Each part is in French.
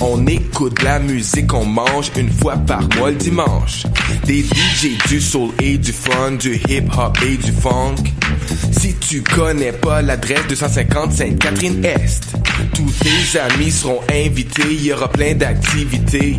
On écoute la musique, on mange une fois par mois le dimanche. Des DJ du soul et du fun, du hip hop et du funk. Si tu connais pas l'adresse 250 Sainte-Catherine-Est, tous tes amis seront invités, il y aura plein d'activités.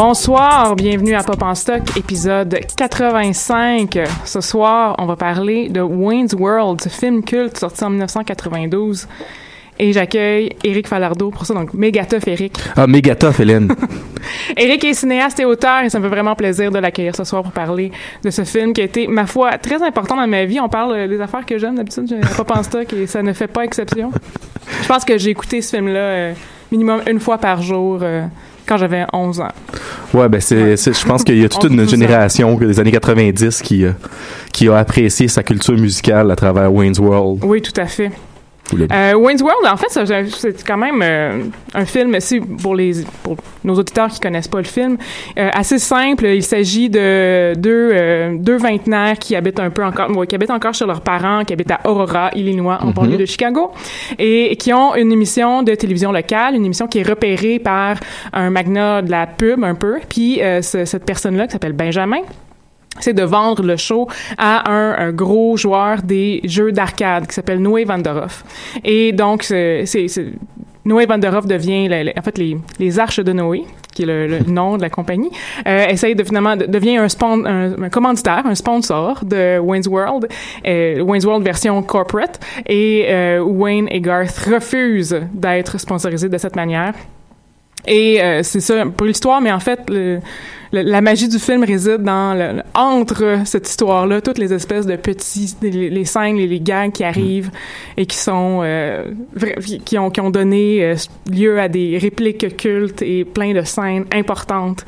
Bonsoir, bienvenue à Pop en Stock, épisode 85. Ce soir, on va parler de Wayne's World, ce film culte sorti en 1992. Et j'accueille Eric Falardeau pour ça, donc méga tough, Eric. Ah, méga tough, Hélène. Eric est cinéaste et auteur et ça me fait vraiment plaisir de l'accueillir ce soir pour parler de ce film qui a été, ma foi, très important dans ma vie. On parle euh, des affaires que j'aime d'habitude, j'ai Pop en Stock et ça ne fait pas exception. Je pense que j'ai écouté ce film-là euh, minimum une fois par jour. euh, quand j'avais 11 ans. Ouais, ben c'est, je pense qu'il y a toute une 11-12 ans. génération des années 90 qui, euh, qui a apprécié sa culture musicale à travers Wayne's World. Oui, tout à fait. Euh, Wayne's World, en fait, c'est quand même euh, un film, si pour les pour nos auditeurs qui connaissent pas le film, euh, assez simple. Il s'agit de deux euh, deux vingtenaires qui habitent un peu encore, qui habitent encore chez leurs parents, qui habitent à Aurora, Illinois, en banlieue de Chicago, et qui ont une émission de télévision locale, une émission qui est repérée par un magnat de la pub un peu. Puis ce- cette personne-là qui s'appelle Benjamin c'est de vendre le show à un, un gros joueur des jeux d'arcade qui s'appelle Noé Vanderhoff. Et donc, c'est, Noé Vanderhoff devient, en fait, les, les Arches de Noé, qui est le, le nom de la compagnie, euh, essaye de finalement, de- devient un, spon- un, un commanditaire, un sponsor de Wayne's World, euh, Wayne's World version corporate, et euh, Wayne et Garth refusent d'être sponsorisés de cette manière. Et euh, c'est ça pour l'histoire, mais en fait, le- le- la magie du film réside dans le, entre cette histoire-là, toutes les espèces de petits, les, les scènes, les, les gags qui arrivent et qui sont euh, qui ont qui ont donné euh, lieu à des répliques cultes et plein de scènes importantes.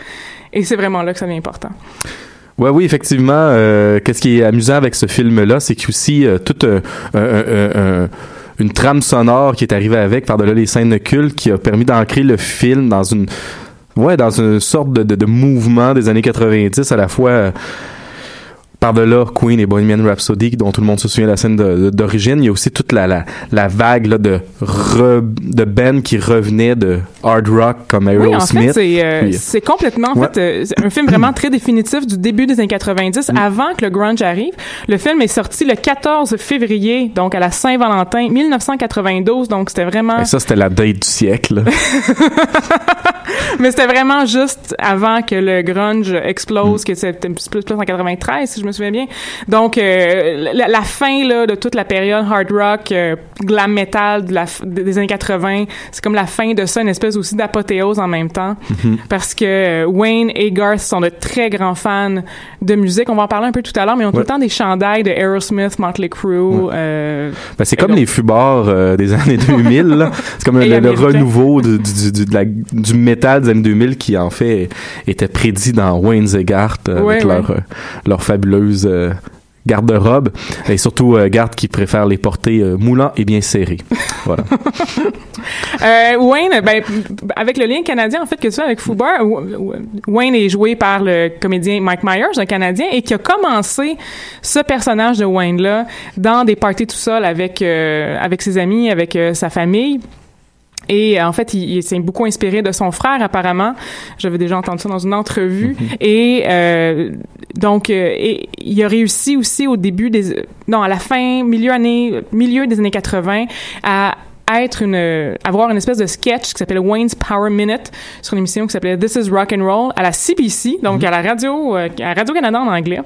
Et c'est vraiment là que ça devient important. Ouais, oui, effectivement. euh, Qu'est-ce qui est amusant avec ce film-là, c'est qu'il y a aussi euh, toute euh, un- un- un- une trame sonore qui est arrivée avec par-delà les scènes cultes qui a permis d'ancrer le film dans une ouais dans une sorte de, de, de mouvement des années 90 à la fois euh, par-delà Queen et Bohemian Rhapsody dont tout le monde se souvient de la scène d'origine il y a aussi toute la, la, la vague là, de re- de Ben qui revenait de hard rock comme Oui, en Aerosmith fait, c'est euh, c'est complètement en Ouais. fait euh, un film vraiment très définitif du début des années 90, avant que le grunge arrive. Le film est sorti le 14 février, donc à la Saint-Valentin 1992, donc c'était vraiment Et ça c'était la date du siècle mais c'était vraiment juste avant que le grunge Mm. explose, que c'était plus, plus en 93 si je me me souviens bien. Donc, euh, la, la fin là, de toute la période hard rock, euh, glam metal de la, f- des années 80, c'est comme la fin de ça, une espèce aussi d'apothéose en même temps. Mhm. Parce que euh, Wayne et Garth sont de très grands fans de musique. On va en parler un peu tout à l'heure, mais ils ont tout Ouais. le temps des chandails de Aerosmith, Motley Crue. euh, Ben, c'est comme donc- les fubards euh, des années 2000. là. C'est comme le, renouveau du, du, du, de la- du métal des années 2000 qui, en fait, était prédit dans Wayne's et Garth Ouais, avec ouais. leur, leur fabuleuse euh, garde-robe. Et surtout, euh, Garth qui préfère les porter euh, moulants et bien serrés. Wayne, ben, avec le lien canadien, en fait, que tu as avec W- Wayne est joué par le comédien Mike Myers, un Canadien, et qui a commencé ce personnage de Wayne-là dans des parties tout seul avec, avec ses amis, avec sa famille. Et euh, en fait, il, il s'est beaucoup inspiré de son frère, apparemment. J'avais déjà entendu ça dans une entrevue. Et euh, donc, euh, et il a réussi aussi au début des... Non, à la fin, milieu, année, milieu des années 80, à être une avoir une espèce de sketch qui s'appelait Wayne's Power Minute sur une émission qui s'appelait This is Rock and Roll à la CBC donc à la radio à Radio Canada en anglais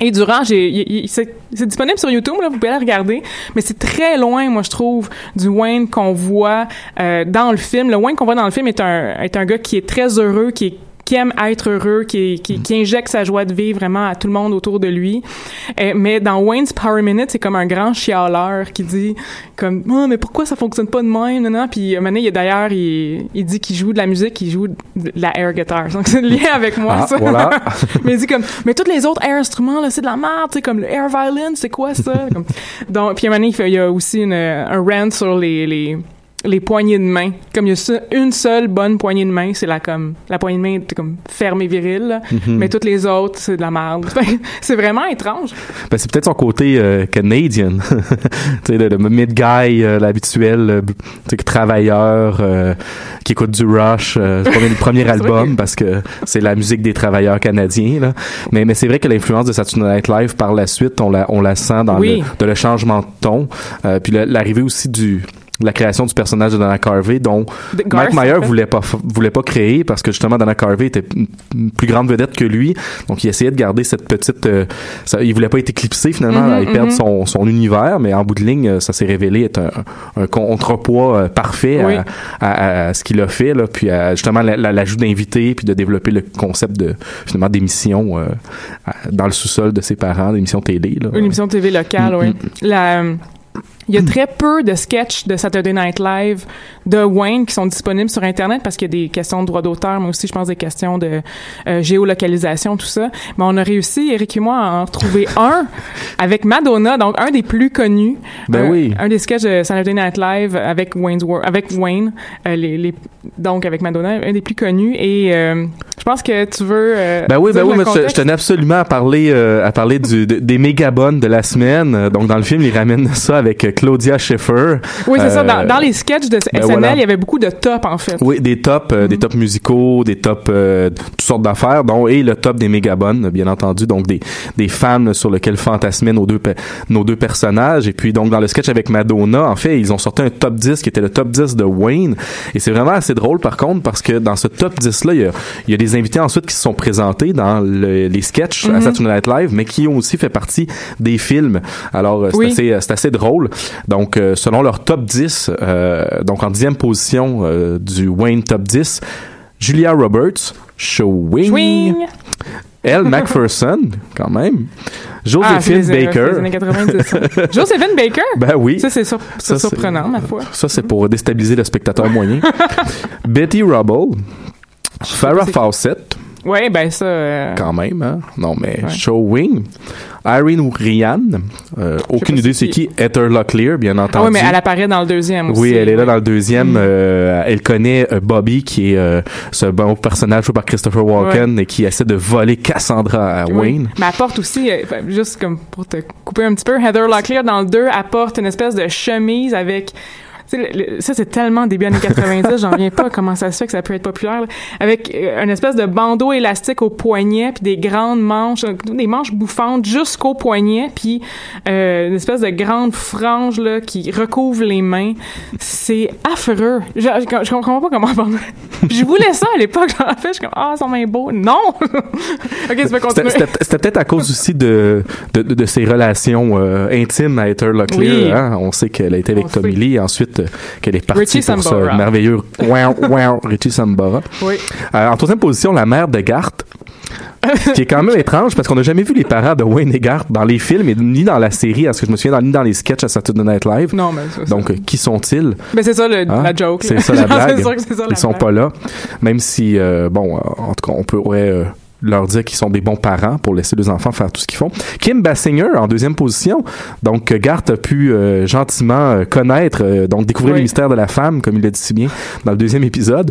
et c'est c'est disponible sur YouTube, là, vous pouvez aller regarder, mais c'est très loin, moi, je trouve, du Wayne qu'on voit euh, dans le film. Le Wayne qu'on voit dans le film est un, est un gars qui est très heureux, qui est qui aime être heureux, qui, qui, qui injecte sa joie de vivre vraiment à tout le monde autour de lui. Euh, mais dans Wayne's Power Minute, c'est comme un grand chialeur qui dit comme oh, mais pourquoi ça fonctionne pas de même non, non. puis un moment donné, il d'ailleurs il, il dit qu'il joue de la musique, il joue de la air guitar. Donc c'est lié avec moi Ah, ça. voilà. mais il dit comme mais tous les autres air instruments là, c'est de la merde, sais comme le air violin, c'est quoi ça Comme- Donc puis un moment donné, il, fait- il y a aussi une, un rant sur les les les poignées de main. Comme il y a une seule bonne poignée de main, c'est la comme la poignée de main est comme ferme et virile, là. Mhm. mais toutes les autres c'est de la merde. Que c'est vraiment étrange. Ben, c'est peut-être son côté euh, canadien. tu sais, le, le mid-guy, euh, l'habituel euh, tu sais, travailleur euh, qui écoute du Rush, euh, c'est pas le premier album parce que c'est la musique des travailleurs canadiens. Là. Mais, mais c'est vrai que l'influence de Saturday Night Live par la suite, on la, on la sent dans Oui. le, de le changement de ton. Euh, puis l'arrivée aussi du la création du personnage de Dana Carvey dont Garth, Mike Meyer en fait. voulait pas voulait pas créer parce que justement Dana Carvey était une- plus grande vedette que lui donc il essayait de garder cette petite euh, ça, il voulait pas être éclipsé finalement et perdre mhm. son, son univers mais en bout de ligne ça s'est révélé être un, un contrepoids euh, parfait à- Oui. à, à ce qu'il a fait là puis à, justement la- la- l'ajout d'invités puis de développer le concept de finalement d'émission euh, dans le sous-sol de ses parents d'émission télé là. Une émission TV locale, Mm, oui. La, il y a très peu de sketchs de Saturday Night Live de Wayne qui sont disponibles sur Internet parce qu'il y a des questions de droit d'auteur, mais aussi, je pense, des questions de euh, géolocalisation, tout ça. Mais on a réussi, Eric et moi, à en trouver un avec Madonna, donc un des plus connus. Ben un, oui. Un des sketchs de Saturday Night Live avec Wayne's avec Wayne, euh, les, les, donc avec Madonna, un des plus connus. Et euh, je pense que tu veux. euh, Ben oui, ben oui, mais je, tenais absolument à parler, euh, à parler du, de- des mégabones de la semaine. Donc dans le film, il ramène ça avec euh, Claudia Schiffer. Oui, c'est ça. Euh, Dans, dans les sketchs de ben SNL, voilà. il y avait beaucoup de top, en fait. Oui, des tops, euh, des tops musicaux, des tops, euh, toutes sortes d'affaires, dont et le top des mégabones, bien entendu, donc des des femmes sur lesquelles fantasmaient nos deux nos deux personnages. Et puis donc dans le sketch avec Madonna, en fait, ils ont sorti un top 10 qui était le top 10 de Wayne. Et c'est vraiment assez drôle par contre parce que dans ce top 10 là, il y a, il y a des invités ensuite qui se sont présentés dans le- les sketchs à Mhm. Saturday Night Live, mais qui ont aussi fait partie des films. Alors euh, c'est Oui. assez euh, c'est assez drôle. Donc euh, selon leur top 10, euh, donc en dixième position du Wayne top 10, Julia Roberts, Showing, Swing! Elle Macpherson, quand même, Ah, Josephine euh, Baker. les années 90. ça. Josephine Baker? Ben oui. Ça, c'est sur- c'est Ça, c'est- surprenant, ma foi. Ça, c'est pour déstabiliser le spectateur moyen. Betty Rubble, Farrah Fawcett, Oui, ben ça... euh, quand même, hein? Non, mais Ouais. Showing, Irene ou Ryan, euh, aucune idée c'est qui. Heather Locklear, bien Ah entendu. oui, mais elle apparaît dans le deuxième aussi. Oui, elle est là dans le deuxième. Mm. euh, elle connaît euh, Bobby, qui est ce bon personnage joué par Christopher Walken et qui essaie de voler Cassandra à Oui. Wayne. Mais elle porte aussi, enfin, juste comme pour te couper un petit peu, Heather Locklear dans le 2 apporte une espèce de chemise avec le- le- ça, c'est tellement début années 90, j'en reviens pas comment ça se fait que ça peut être populaire. là. Avec euh, une espèce de bandeau élastique au poignet, puis des grandes manches, euh, des manches bouffantes jusqu'au poignet, puis euh, une espèce de grande frange là, qui recouvre les mains. C'est affreux. Je, je, je comprends pas comment... je voulais ça à l'époque, j'en fait, je suis comme « Ah, son main beau! » Non! OK, tu peux C'était continuer. c'était- peut-être à cause aussi de, de, de, de ses relations euh, intimes à Heather Locklear. Oui. hein. On sait qu'elle a été avec Tommy. Lee ensuite euh, qu'elle est partie Richie pour Sambora. ce merveilleux wow, wow, Richie Sambora. Oui. Euh, en troisième position, la mère de Garth. Ce qui est quand même étrange parce qu'on n'a jamais vu les parents de Wayne et Garth dans les films et ni dans la série, à ce que je me souviens, ni dans les sketchs à Saturday Night Live. Non, mais c'est ça. Donc, euh, qui sont-ils? Mais c'est ça le- Hein? la joke. C'est ça la blague. sûr que c'est ça la Ils sont blague. pas là. Même si, euh, bon, en tout cas, on pourrait euh, leur dire qu'ils sont des bons parents pour laisser les enfants faire tout ce qu'ils font. Kim Basinger en deuxième position. Donc, Garth a pu euh, gentiment euh, connaître, euh, donc découvrir Oui. le mystère de la femme, comme il l'a dit si bien dans le deuxième épisode.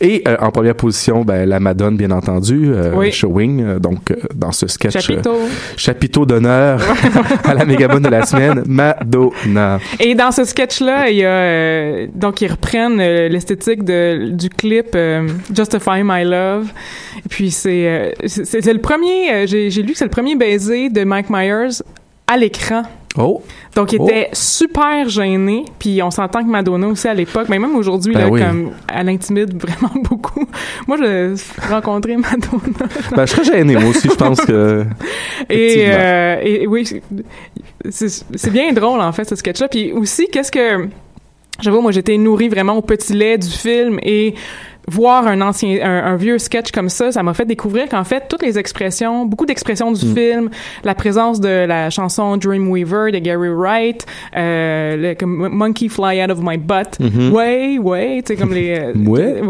Et euh, en première position, ben, la Madone, bien entendu, Oui. Showing, donc dans ce sketch. Chapiteau. chapiteau d'honneur à la mégabonne de la semaine, Madonna. Et dans ce sketch-là, il y a donc ils reprennent l'esthétique du clip Justify My Love. Et puis c'est euh, c'est c'est le premier. euh, J'ai lu que c'est le premier baiser de Mike Myers à l'écran. Oh, Donc, il Oh. était super gêné. Puis, on s'entend que Madonna aussi à l'époque, mais même aujourd'hui, Ben oui. comme elle intimide vraiment beaucoup. Moi, j'ai rencontré Madonna. ben, je serais gêné, moi aussi, je pense que... Et, euh, et, oui, c'est bien drôle en fait ce sketch-là. Puis aussi, qu'est-ce que j'avoue, moi j'étais nourrie vraiment au petit lait du film et voir un ancien, un, un vieux sketch comme ça, ça m'a fait découvrir qu'en fait toutes les expressions, beaucoup d'expressions du Mm. film, la présence de la chanson Dreamweaver de Gary Wright, euh, le, comme Monkey Fly Out of My Butt, Mhm. ouais, ouais, tu sais comme les, euh, Ouais.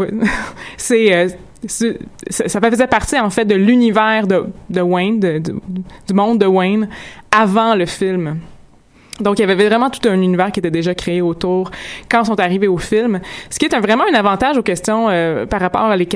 c'est euh, ça, ça faisait partie en fait de l'univers de, de Wayne, de- de- du monde de Wayne avant le film. Donc, il y avait vraiment tout un univers qui était déjà créé autour quand sont arrivés au film. Ce qui est vraiment un avantage aux questions euh, par rapport à les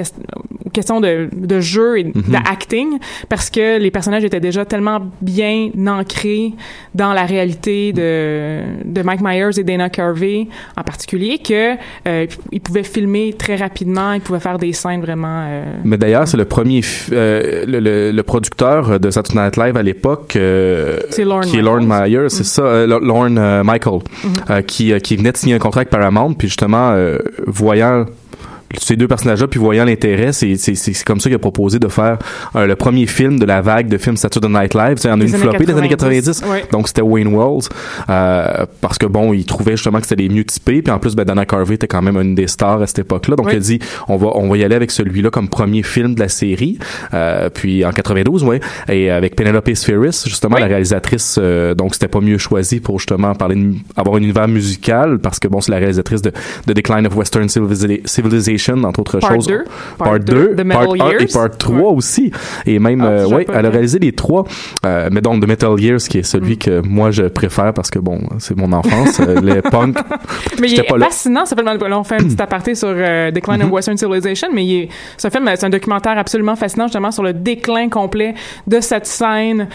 ques- aux questions de, de jeu et d'acting, parce que les personnages étaient déjà tellement bien ancrés dans la réalité de, de Mike Myers et Dana Carvey en particulier que euh, ils pouvaient filmer très rapidement, ils pouvaient faire des scènes vraiment... euh, Mais d'ailleurs, c'est le premier, euh, le, le- le producteur de Saturday Night Live à l'époque, C'est Lorne qui est. Lorne Myers, c'est ça, Lo- Lorne Michael, euh, qui, qui venait de signer un contrat avec Paramount, puis justement, voyant ces deux personnages-là, puis voyant l'intérêt, c'est c'est- c'est comme ça qu'il a proposé de faire euh, le premier film de la vague de films Saturday Night Live. Il y en a une flopée des années 90, 90. ouais. Donc c'était Wayne Wells, euh, parce que bon, il trouvait justement que c'était les mieux typés, puis en plus, ben, Dana Carvey était quand même une des stars à cette époque-là. Donc Oui. il a dit, on va, on va y aller avec celui-là comme premier film de la série. Euh, puis en 92, ouais, et avec Penelope Spheris, justement Oui. la réalisatrice. euh, donc c'était pas mieux choisi pour justement parler, de, avoir un univers musical, parce que bon, c'est la réalisatrice de The Decline of Western Civiliza- Entre autres Part choses. 2. Part 2, Part Metal 1 et. Part 3 Ouais. aussi. Et même, Ah, euh, ouais, elle a réalisé les trois. Euh, mais donc, The Metal Years, qui est celui Mm. que moi je préfère parce que bon, c'est mon enfance. euh, les punk. Mais il est pas fascinant, ça fait on fait un petit aparté sur euh, Decline Mm-hmm. of Western Civilization, mais c'est un film, c'est un documentaire absolument fascinant justement sur le déclin complet de cette scène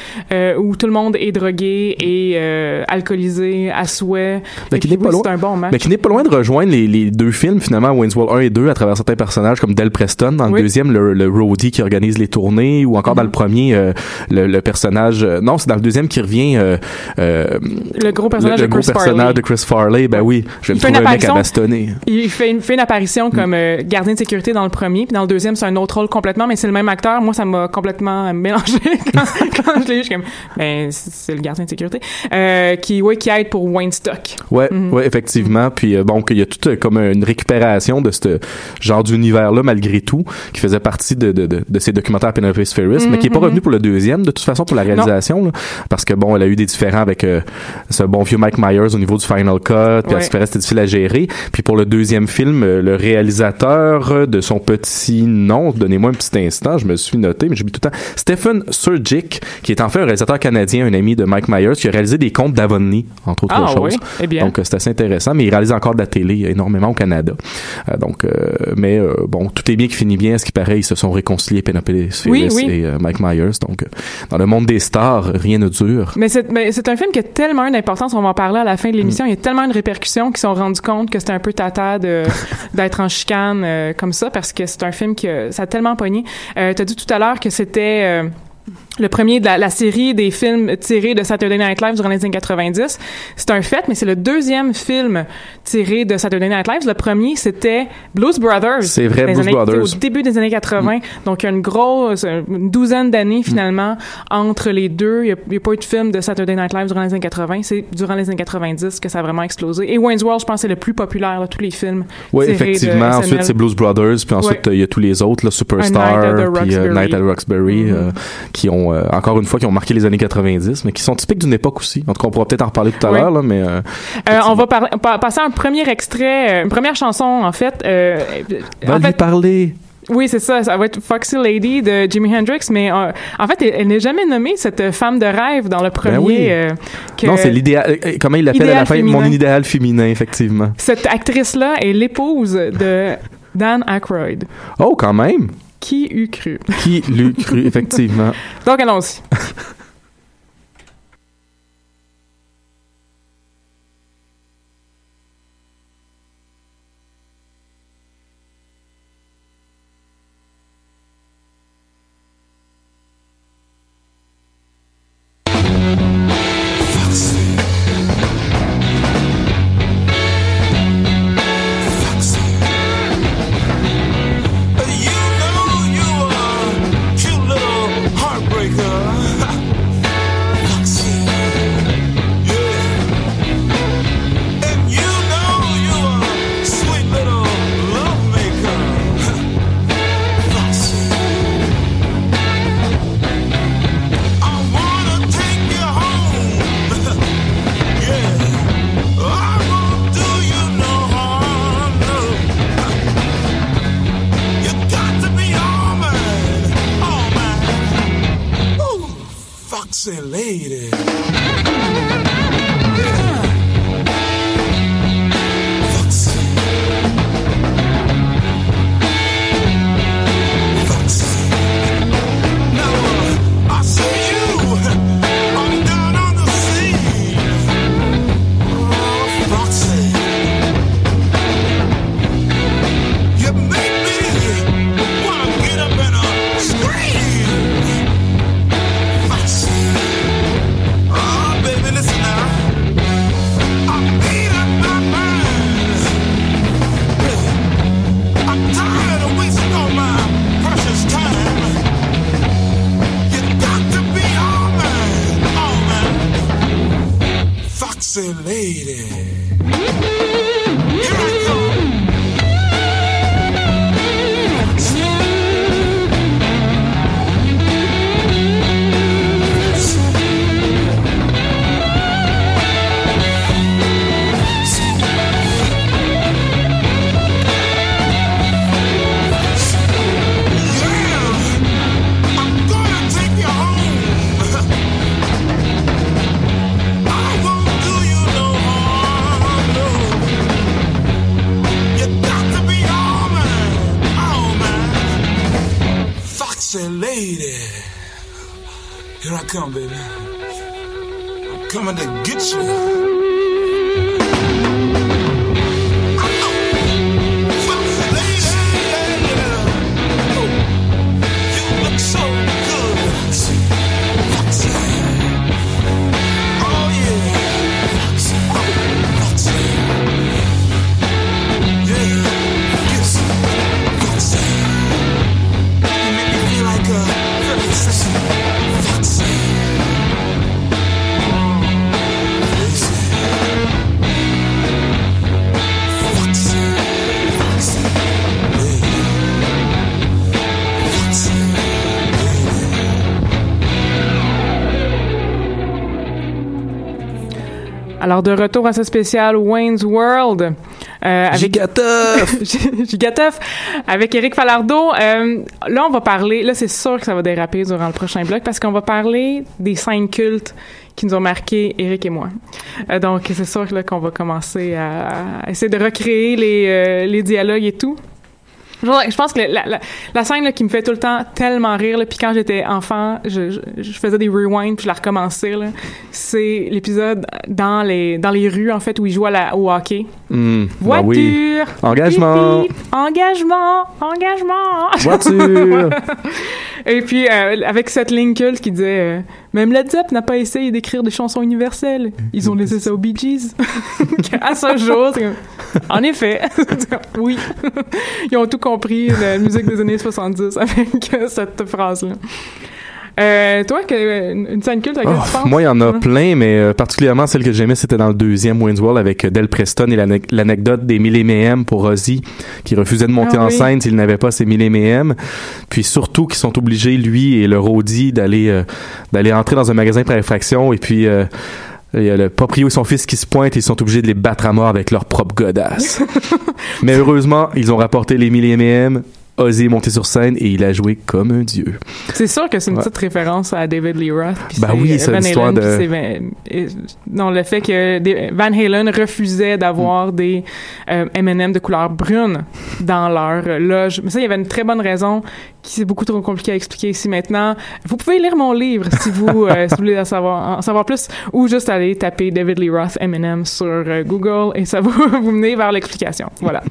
où tout le monde est drogué et alcoolisé à souhait. Mais qui n'est pas loin-. Mais qui n'est pas loin de rejoindre les, les deux films, finalement, Wayne's World 1 et 2, à travers certains personnages comme Del Preston dans le Oui. deuxième, le, le roadie qui organise les tournées, ou encore dans le premier, euh, le, le personnage, euh, non, c'est dans le deuxième qui revient, euh, euh, le gros personnage le de gros Chris personnage Farley. de Chris Farley, ben oui, je vais Il me fait une trouver un mec à apparition. bastonner. Il fait une, fait une apparition comme euh, gardien de sécurité dans le premier, puis dans le deuxième, c'est un autre rôle complètement, mais c'est le même acteur. Moi, ça m'a complètement mélangé quand, quand je l'ai vu. Je suis comme, ben, c'est le gardien de sécurité. Euh, qui, ouais, qui aide pour Wayne Stock. Ouais, Mhm. ouais, effectivement. Puis bon, qu'il y a tout euh, comme une récupération de ce genre d'univers-là, malgré tout, qui faisait partie de, de, de, de ces documentaires Penelope Spheris, mais qui est pas Mhm, revenu pour le deuxième, de toute façon, pour la réalisation, là, parce que bon, elle a eu des différends avec euh, ce bon vieux Mike Myers au niveau du Final Cut, puis paraît, c'était difficile à gérer. Puis pour le deuxième film, euh, le réalisateur euh, de son petit nom, donnez-moi un petit instant, je me suis noté, mais j'ai mis tout le temps, Stephen Surgic, qui est en fait un réalisateur canadien, un ami de Mike Myers, qui a réalisé des contes d'Avonlea, entre autres Ah choses. oui, eh bien. Donc, euh, c'est assez intéressant, mais il réalise encore de la télé énormément au Canada. Euh, donc, euh, mais euh, bon, tout est bien qui finit bien. Ce qui paraît, ils se sont réconciliés, Penelope oui. et euh, Mike Myers. Donc, euh, dans le monde des stars, rien ne dure. Mais c'est, un film qui a tellement d'importance, on va en parler à la fin de l'émission, il y a tellement de répercussions qui se sont rendus compte que c'était un peu tata de, d'être en chicane euh, comme ça, parce que c'est un film qui a, ça a tellement pogné. Euh, t'as dit tout à l'heure que c'était... euh, le premier de la, la série des films tirés de Saturday Night Live durant les années 90. C'est un fait, mais c'est le deuxième film tiré de Saturday Night Live. Le premier, c'était Blues Brothers. C'est vrai, Blues années- Brothers. Au début des années 80. Donc, il y a une grosse, une douzaine d'années, finalement, entre les deux. Il n'y a, pas eu de film de Saturday Night Live durant les années 80. C'est durant les années 90 que ça a vraiment explosé. Et Wayne's World, je pense, c'est le plus populaire de tous les films. Oui, effectivement. Ensuite, c'est Blues Brothers, puis ensuite, Ouais. euh, il y a tous les autres, là, A Night at Superstar, puis euh. Night at Roxbury, Mhm. euh, qui ont, euh, encore une fois, qui ont marqué les années 90, mais qui sont typiques d'une époque aussi. En tout cas, on pourra peut-être en reparler tout à Oui. l'heure, là, mais... euh, Euh, on va pa- passer à un premier extrait, une première chanson, en fait. Euh, va en lui fait, parler! Oui, c'est ça. Ça va être Foxy Lady de Jimi Hendrix, mais euh, en fait, elle, elle n'est jamais nommée cette femme de rêve dans le premier. Ben oui. euh, que Non, c'est l'idéal... euh, Comment il l'appelle à la fin? féminin. Mon idéal féminin, effectivement. Cette actrice-là est l'épouse de Dan Aykroyd. Oh, quand même! Qui eût cru? Qui l'eût cru, effectivement? Donc, allons-y. Alors, de retour à ce spécial Wayne's World. Euh, avec Gigatoff! Avec Eric Falardeau. Euh, là, on va parler, là, c'est sûr que ça va déraper durant le prochain bloc parce qu'on va parler des scènes cultes qui nous ont marqué Eric et moi. Euh, donc, c'est sûr qu'on va commencer à, à essayer de recréer les, euh, les dialogues et tout. Je pense que la, la, la scène là, qui me fait tout le temps tellement rire, là, puis quand j'étais enfant, je, je, je faisais des rewinds puis je la recommençais. C'est l'épisode dans les dans les rues en fait où il joue à la, au hockey. Hmm, Voiture, ben oui. Engagement. engagement, engagement. Voiture. Et puis euh, avec cette ligne culte qui disait euh, même Led Zepp n'a pas essayé d'écrire des chansons universelles. Ils ont laissé ça aux Bee Gees. à ce jour, en effet, oui, ils ont tout compris la musique des années 70 avec cette phrase-là. Euh, toi, que, une scène culte à Oh, tu penses? moi, il y en a plein, mais euh, particulièrement celle que j'aimais, c'était dans le deuxième Wayne's World avec euh, Del Preston et l'ane- l'anecdote des 1000 M pour Ozzy, qui refusait de monter Ah en oui. scène s'il n'avait pas ses 1000 M. Puis surtout qu'ils sont obligés, lui et le roadie, d'aller euh, d'aller entrer dans un magasin par infraction et puis... il y a le proprio et son fils qui se pointent et ils sont obligés de les battre à mort avec leur propre godasse. Mais heureusement, ils ont rapporté les 1000 M. Est monté sur scène et il a joué comme un dieu. C'est sûr que c'est une Ouais. petite référence à David Lee Roth. Ben oui, c'est l'histoire de- Non, le fait que Van Halen refusait d'avoir Mm. des euh, M&M de couleur brune dans leur euh, loge. Mais ça, il y avait une très bonne raison qui c'est beaucoup trop compliqué à expliquer ici maintenant. Vous pouvez lire mon livre si vous, euh, si vous voulez en savoir, en savoir plus ou juste aller taper David Lee Roth M&M sur euh, Google et ça va vous mener vers l'explication. Voilà.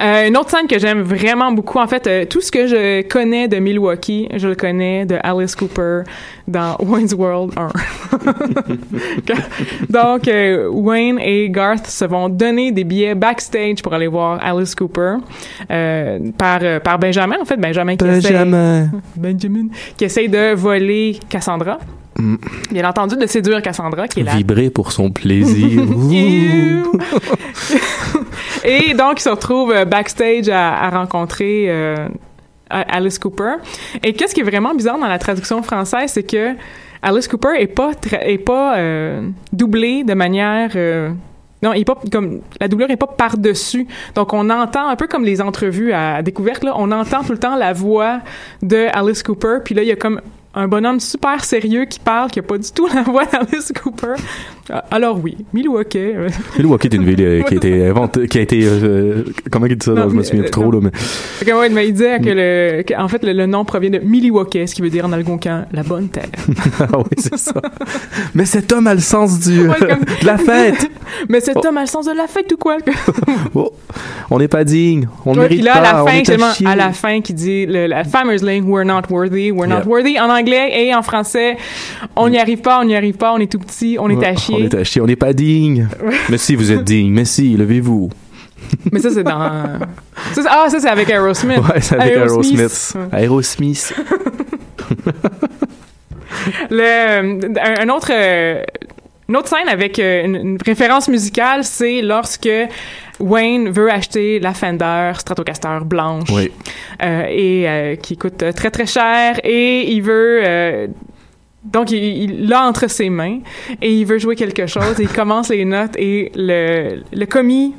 Euh, une autre scène que j'aime vraiment beaucoup, en fait, euh, tout ce que je connais de Milwaukee, je le connais de Alice Cooper dans Wayne's World 1. Donc, euh, Wayne et Garth se vont donner des billets backstage pour aller voir Alice Cooper euh, par, par Benjamin, en fait, Benjamin qui essaie, Benjamin. Benjamin, qui essaye de voler Cassandra. Mm. Bien entendu, de séduire Cassandra, qui est là. Vibrer pour son plaisir. Et donc, il se retrouve euh, backstage à, à rencontrer euh, Alice Cooper. Et qu'est-ce qui est vraiment bizarre dans la traduction française, c'est que Alice Cooper est pas est pas euh, doublée de manière euh, non, il pas comme la doublure est pas par dessus. Donc on entend un peu comme les entrevues à, découverte là, on entend tout le temps la voix de Alice Cooper. Puis là il y a comme un bonhomme super sérieux qui parle, qui a pas du tout la voix d'Alice Cooper. Ah, Alors oui, Milwaukee. euh, Milwaukee est une ville euh, qui a été inventée, qui a été, euh, comment il dit ça? Non, Non, je me souviens euh, plus trop, là, mais. Que, ouais, mais il disait que le, que, en fait, le, le nom provient de Milwaukee, ce qui veut dire en algonquin la bonne terre. ah oui, c'est ça. mais cet homme a le sens du, Ouais, comme- de la fête. Mais cet Oh. homme a le sens de la fête ou quoi? Oh, on n'est pas digne. On ne Ouais, mérite pas. la on fin, est à à la fin, qui dit le, la fameuse ligne We're not worthy, we're not worthy en anglais et en français. On n'y arrive pas, on n'y arrive pas, on est tout petit, on est à chier. On est à chier. On n'est pas digne. mais si, vous êtes digne. Mais si, levez-vous. Mais ça, c'est dans. Ça, ah, ça, c'est avec Aerosmith. Ouais, c'est avec Aerosmith. Aerosmith. Le, un, un autre, euh, une autre scène avec euh, une, une référence musicale, c'est lorsque Wayne veut acheter la Fender Stratocaster blanche Oui. euh, et euh, qui coûte euh, très très cher et il veut euh, donc il il l'a entre ses mains et il veut jouer quelque chose et il commence les notes et le, le commis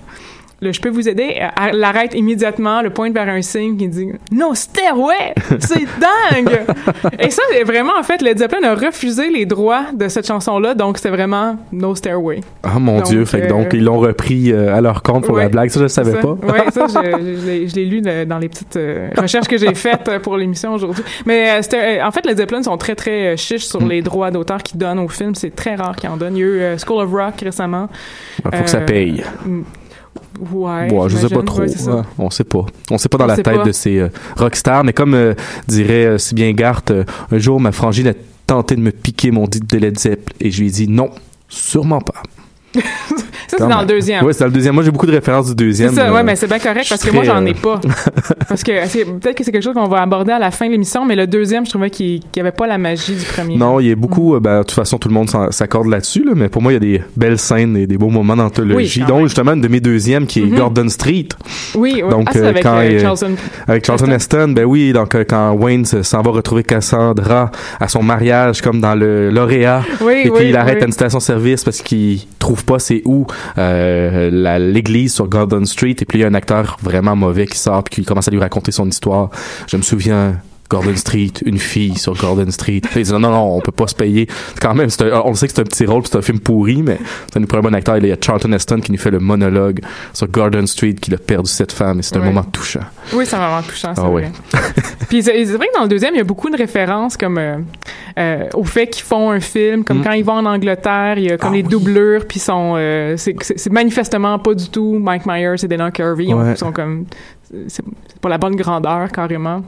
le je peux vous aider à- l'arrête immédiatement le pointe vers un signe qui dit no stairway c'est dingue et ça c'est vraiment en fait Led Zeppelin a refusé les droits de cette chanson là donc c'est vraiment no stairway Ah mon Donc, Dieu. Fait que euh, donc, ils l'ont repris euh, à leur compte pour Ouais. la blague. Ça, je ne savais Ça, pas. Ouais, ça, je, je l'ai- lu euh, dans les petites euh, recherches que j'ai faites euh, pour l'émission aujourd'hui. Mais euh, c'était, euh, en fait, les Zeppelin sont très, très euh, chiches sur Mm. les droits d'auteur qu'ils donnent aux films. C'est très rare qu'ils en donnent. Il y a eu euh, School of Rock récemment. Il faut que ça Euh, paye. Ouais. Je sais pas trop. Ouais. Ouais, on sait pas. On sait pas dans On la tête pas. de ces euh, rockstars, mais comme euh, dirait euh, si bien Garth, euh, un jour ma frangine a tenté de me piquer mon dit de Led Zepp et je lui ai dit non, sûrement pas. Ça, c'est dans le deuxième. Ouais, c'est dans le deuxième. Moi, j'ai beaucoup de références du deuxième. C'est ça, euh, ouais, mais c'est bien correct parce que moi, j'en ai euh, pas. parce que peut-être que c'est quelque chose qu'on va aborder à la fin de l'émission, mais le deuxième, je trouvais qu'il n'y avait pas la magie du premier. Non, il y a beaucoup. Euh, ben, de toute façon, tout le monde s'accorde là-dessus, là, mais pour moi, il y a des belles scènes et des beaux moments d'anthologie. Oui, même. justement une de mes deuxièmes qui est Mhm. Gordon Street Oui, oui. Donc, ah, c'est euh, avec euh, Charlton. avec Charlton Heston. Ben oui, donc euh, quand Wayne se- s'en va retrouver Cassandra à son mariage, comme dans le lauréat. Oui, Et puis oui, il arrête oui. à une station-service parce qu'il trouve pas c'est où euh, l'église sur Gordon Street. Et puis il y a un acteur vraiment mauvais qui sort puis qui commence à lui raconter son histoire. Je me souviens Gordon Street, une fille sur Gordon Street. Ils disent non, non, non, on peut pas se payer. Quand même, c'est un- on sait que c'est un petit rôle, c'est un film pourri, mais ça nous prend un bon acteur. Il y a Charlton Heston qui nous fait le monologue sur Gordon Street, qu'il a perdu cette femme, et c'est un Ouais. moment touchant. Oui, c'est vraiment touchant, c'est Ah vrai. Puis c'est c'est vrai que dans le deuxième, il y a beaucoup de références comme euh, euh, au fait qu'ils font un film, comme Mm. quand ils vont en Angleterre, il y a comme Ah les oui. doublures, puis sont euh, c'est c'est- c'est manifestement pas du tout Mike Myers et Dana Carvey, ils Ouais. sont comme c'est c'est pas la bonne grandeur carrément.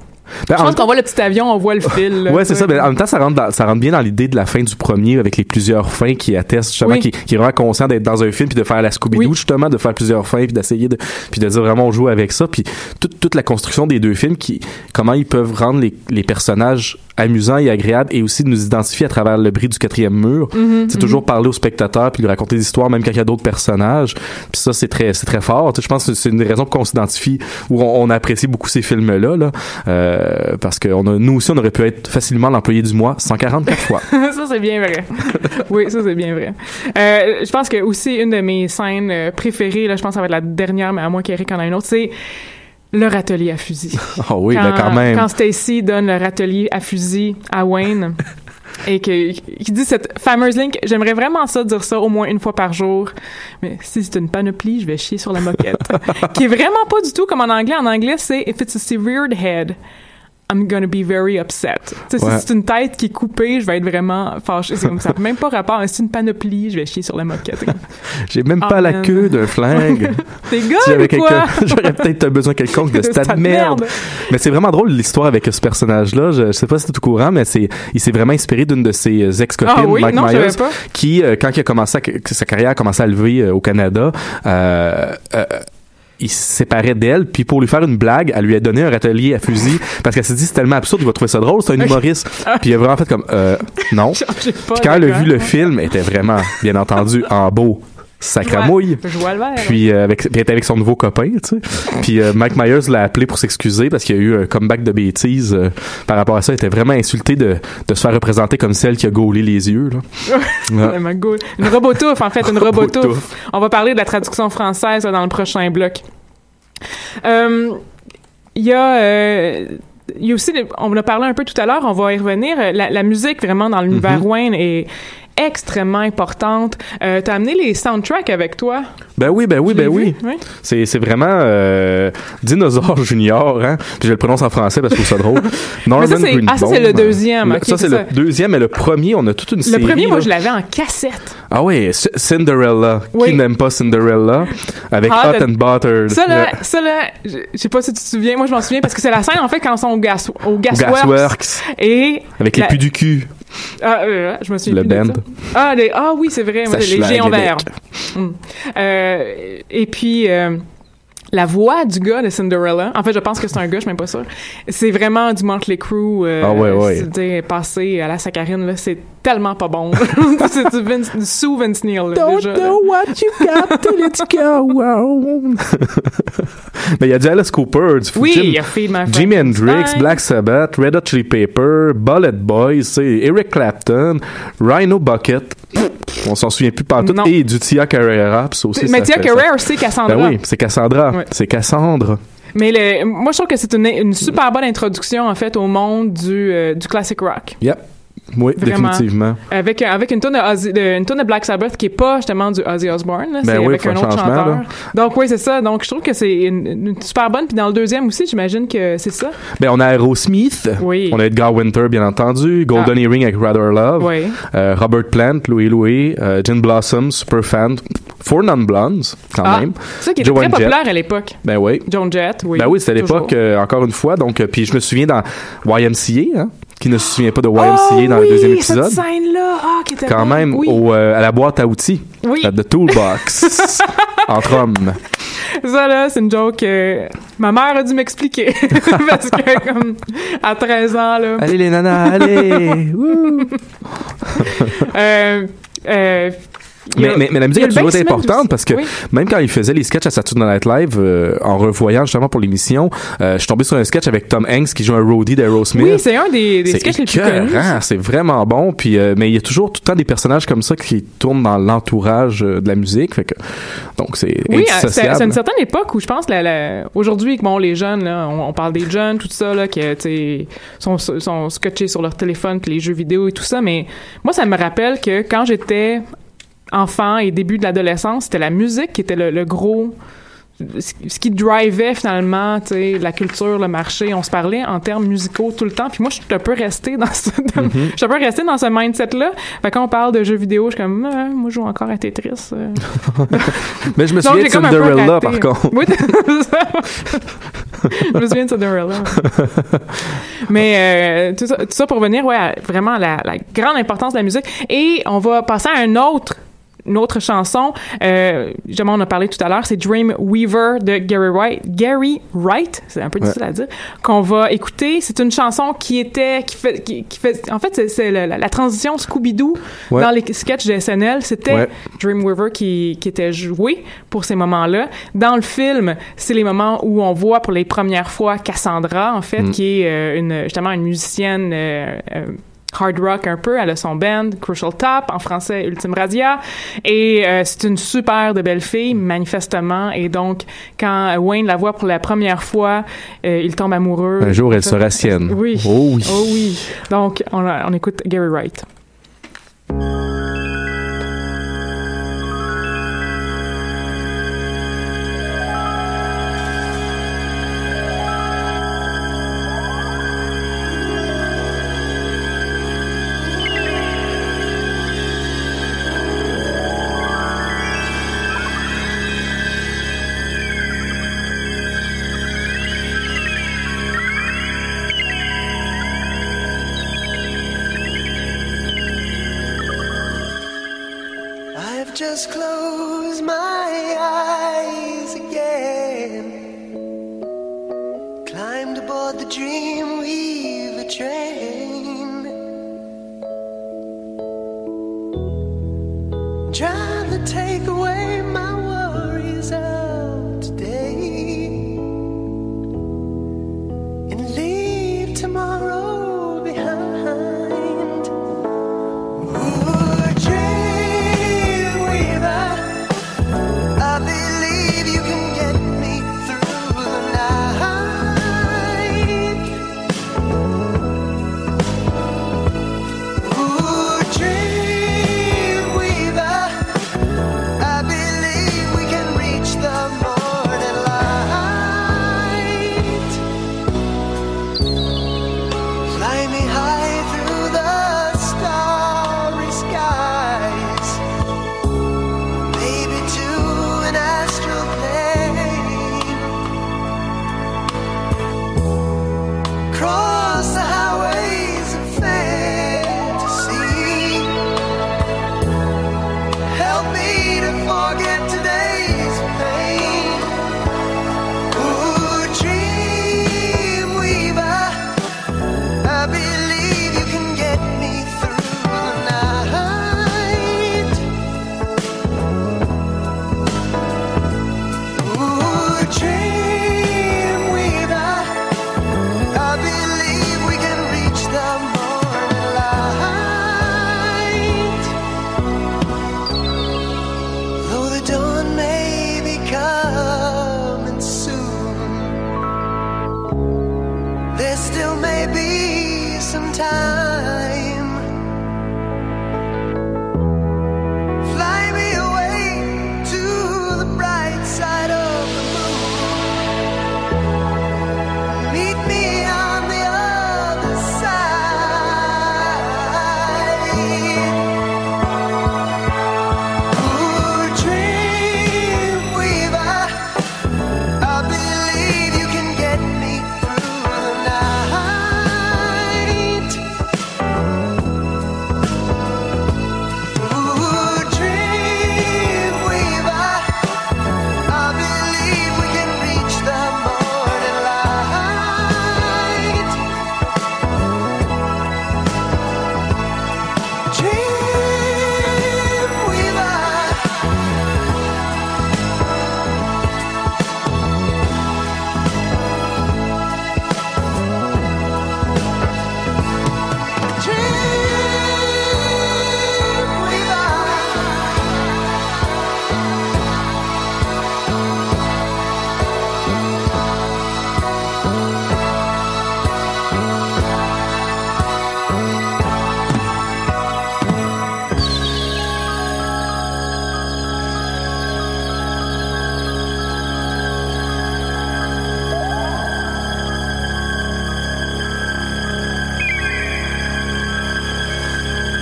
Ben, Je en- pense qu'on voit le petit avion, on voit le fil. là, Ouais, c'est ça. Mais en même temps, ça rentre, dans- ça rentre bien dans l'idée de la fin du premier avec les plusieurs fins qui attestent justement, Oui. qui, qui est vraiment conscient d'être dans un film puis de faire la Scooby-Doo Oui. justement, de faire plusieurs fins puis d'essayer de, puis de dire vraiment on joue avec ça puis toute, toute la construction des deux films qui, comment ils peuvent rendre les, les personnages amusants et agréables et aussi de nous identifier à travers le bris du quatrième mur. Mhm, C'est mhm. toujours parler au spectateur puis lui raconter des histoires même quand il y a d'autres personnages. Puis ça c'est très c'est très fort. Tu sais, je pense que c'est une pour qu'on s'identifie où on, on apprécie beaucoup ces films là là euh, parce que on a, nous aussi on aurait pu être facilement l'employé du mois 144 fois. ça, c'est bien vrai. oui, ça, c'est bien vrai. Euh, je pense que aussi une de mes scènes euh, préférées, là, je pense que ça va être la dernière, mais à moins qu'Eric en ait une autre, c'est le râtelier à fusil. Ah oui, ben quand même. Quand Stacy donne le râtelier à fusil à Wayne et que qui dit cette fameuse ligne, que j'aimerais vraiment ça dire ça au moins une fois par jour, mais si c'est une panoplie, je vais chier sur la moquette. qui est vraiment pas du tout comme en anglais. En anglais, c'est if it's a severed head. I'm gonna be very upset. Ouais. Si c'est une tête qui est coupée, je vais être vraiment fâché. C'est comme ça. n'a Même pas rapport. Si c'est une panoplie, je vais chier sur la moquette. J'ai même pas la man. queue d'un flingue. T'es Si gars quelqu'un, j'aurais peut-être besoin quelconque de stade merde. merde. Mais c'est vraiment drôle l'histoire avec ce personnage-là. Je, je sais pas si t'es au courant, mais c'est, il s'est vraiment inspiré d'une de ses euh, ex-copines, Ah oui? Mike Non, Myers, qui, euh, quand il a commencé à- sa carrière a commencé à lever euh, au Canada, euh, il se séparait d'elle, puis pour lui faire une blague, elle lui a donné un râtelier à fusil parce qu'elle s'est dit c'est tellement absurde, il va trouver ça drôle, c'est un humoriste. puis il a vraiment fait comme euh, non. Puis quand elle a vu le film, elle était vraiment, bien entendu, en beau sacramouille. Verre. Puis, euh, avec, puis elle était avec son nouveau copain, tu sais. Puis euh, Mike Myers l'a appelé pour s'excuser parce qu'il y a eu un comeback de bêtises euh, par rapport à ça. Il était vraiment insulté de, de se faire représenter comme celle qui a gaulé les yeux. Là. Vraiment. Une robotouffe, en fait, une Robotouffe. On va parler de la traduction française là, dans le prochain bloc. Il y a... il y a aussi, on en a parlé un peu tout à l'heure, on va y revenir. La, la musique, vraiment, dans l'univers Mhm. Wayne est extrêmement importante. Euh, T'as amené les soundtracks avec toi? Ben oui, ben oui, ben oui. C'est, c'est vraiment euh, Dinosaure Junior, hein. Puis je le prononce en français parce que je trouve ça drôle. Norman ça, c'est- ah, ça, c'est le deuxième, Le- ça, c'est le deuxième, mais le premier, on a toute une Le série. premier, moi, je l'avais en cassette. Ah oui, Cinderella. Oui. Qui n'aime pas Cinderella? Avec Hot Hot and- and Buttered. Ça, là, Le- ça, là, je je sais pas si tu te souviens. Moi, je m'en souviens parce que c'est la scène, en fait, quand ils sont au, gas, au Gasworks. Gasworks. Et. Avec les pus du cul. Ah, euh, je me souviens Le band. Ah, les- ah oui, c'est vrai. Ça les géants verts. Hum. Euh, et puis, euh, la voix du gars de Cinderella, en fait, je pense que c'est un gars, je suis même pas sûre. C'est vraiment du Motley Crue. Euh, Ah ouais, ouais. C'est passé à la saccharine, là. C'est tellement pas bon. c'est du, Vince, du sous Vince Neil, là, déjà. là. what you got till it's go on. Mais il y a du Alice Cooper, du Oui, il y a Feed My Jimi Hendrix. Black Sabbath, Red Hot Chili Pepper, Bullet Boys, Eric Clapton, Rhino Bucket, on s'en souvient plus partout, Non. et du Tia Carrera, aussi. Mais Tia ça- c'est Cassandra. Ben oui, c'est Cassandra. C'est Cassandra. Mais le, moi, je trouve que c'est une, une super bonne introduction, en fait, au monde du, euh, du classic rock. Yep. Oui, Vraiment. définitivement. Avec, avec une tonne de, Ozzy- de- une tonne de Black Sabbath qui est pas justement du Ozzy Osbourne, là, Ben c'est oui, avec un autre chanteur. là. Donc oui, c'est ça. Donc je trouve que c'est une, une super bonne. Puis dans le deuxième aussi, j'imagine que c'est ça. Ben, on a Aerosmith. Oui. On a Edgar Winter, bien entendu. Golden Ah. Earring avec Rather Love. Oui. Euh, Robert Plant, Louis Louis, euh, Gin Blossom, super fan. Four Non Blondes, quand Ah, même. C'est ça qui était très populaire à l'époque. Ben oui. Joan Jett, oui. Ben oui, c'était à l'époque, euh, encore une fois. Donc, euh, puis je me souviens dans YMCA, hein, qui ne se souvient pas de YMCA Ah dans oui, le deuxième cette épisode. scène-là, ah, qui était Quand même, Oui. au, euh, à la boîte à outils. Oui. The Toolbox. entre hommes. Ça, là, c'est une joke que ma mère a dû m'expliquer. Parce que, comme, à 13 ans, là. Allez les nanas, allez! Euh, euh, Mais, a- mais, mais la musique a le toujours été importante aussi. parce que Oui. même quand il faisait les sketchs à Saturday Night Live, euh, en revoyant justement pour l'émission, euh, je suis tombé sur un sketch avec Tom Hanks qui joue un roadie d'Aerosmith. Oui, c'est un des, des sketchs les plus connus. c'est vraiment bon. Puis, euh, mais il y a toujours tout le temps des personnages comme ça qui tournent dans l'entourage euh, de la musique. Fait que, donc, c'est Oui, c'est une certaine époque où je pense la, la- aujourd'hui bon les jeunes là, on, on parle des jeunes tout ça là qui sont sont scotchés sur leur téléphone puis les jeux vidéo et tout ça mais moi ça me rappelle que quand j'étais enfant et début de l'adolescence c'était la musique qui était le, le gros ce qui drivait finalement, la culture, le marché, on se parlait en termes musicaux tout le temps. Puis moi, je suis un peu restée dans ce, dans- Mm-hmm. je suis un peu restée dans ce mindset-là. Fait quand on parle de jeux vidéo, je suis comme, Ah, moi, je joue encore à Tetris. euh. Mais je me souviens de Cinderella, par contre. Oui, c'est ça. je me souviens de Cinderella. Mais euh, tout, ça, tout ça pour venir, ouais, à vraiment la, la grande importance de la musique. Et on va passer à un autre une autre chanson, euh, justement on a parlé tout à l'heure, c'est Dream Weaver de Gary Wright, Gary Wright, c'est un peu difficile à dire, qu'on va écouter. C'est une chanson qui était, qui fait, qui, qui fait, en fait c'est- la, transition Scooby-Doo Ouais. dans les sketchs de SNL, c'était Ouais. Dreamweaver qui, qui était joué pour ces moments-là. Dans le film, c'est les moments où on voit pour les premières fois Cassandra, en fait, Mm. qui est euh, une, justement une musicienne euh, euh, hard rock un peu. Elle a son band Crucial Top, en français Ultime Radia. Et euh, c'est une super de belle fille, manifestement. Et donc, quand Wayne la voit pour la première fois, euh, il tombe amoureux. Un jour, elle sera sienne. Oui. Oh oui. Oh oui. Donc, on, on écoute Gary Wright.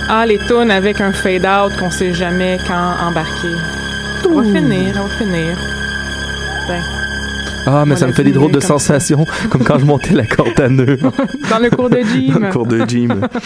Ah, les tunes avec un fade-out qu'on sait jamais quand embarquer. On va finir, on va finir. Ben, Ah, mais On ça me fait des drôles de sensations, comme quand je montais la corde à nœud dans le cours de gym. dans le cours de gym.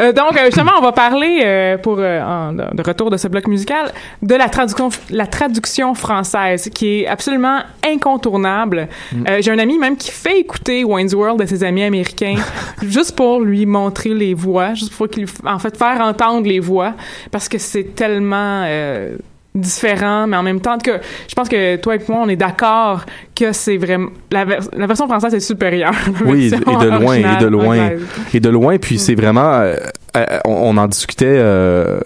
Euh, donc, euh, justement, on va parler, euh, pour euh, en- de retour de ce bloc musical, de la traduction, la traduction française, qui est absolument incontournable. Mm. Euh, J'ai un ami même qui fait écouter Wayne's World à ses amis américains, juste pour lui montrer les voix, juste pour qu'il, en fait, faire entendre les voix, parce que c'est tellement euh, différent, mais en même temps que je pense que toi et moi, on est d'accord que c'est vraiment la, la version française est supérieure. Oui, et de loin, et de loin. anglaise. Et de loin, puis c'est vraiment... euh, euh, on, on en discutait euh,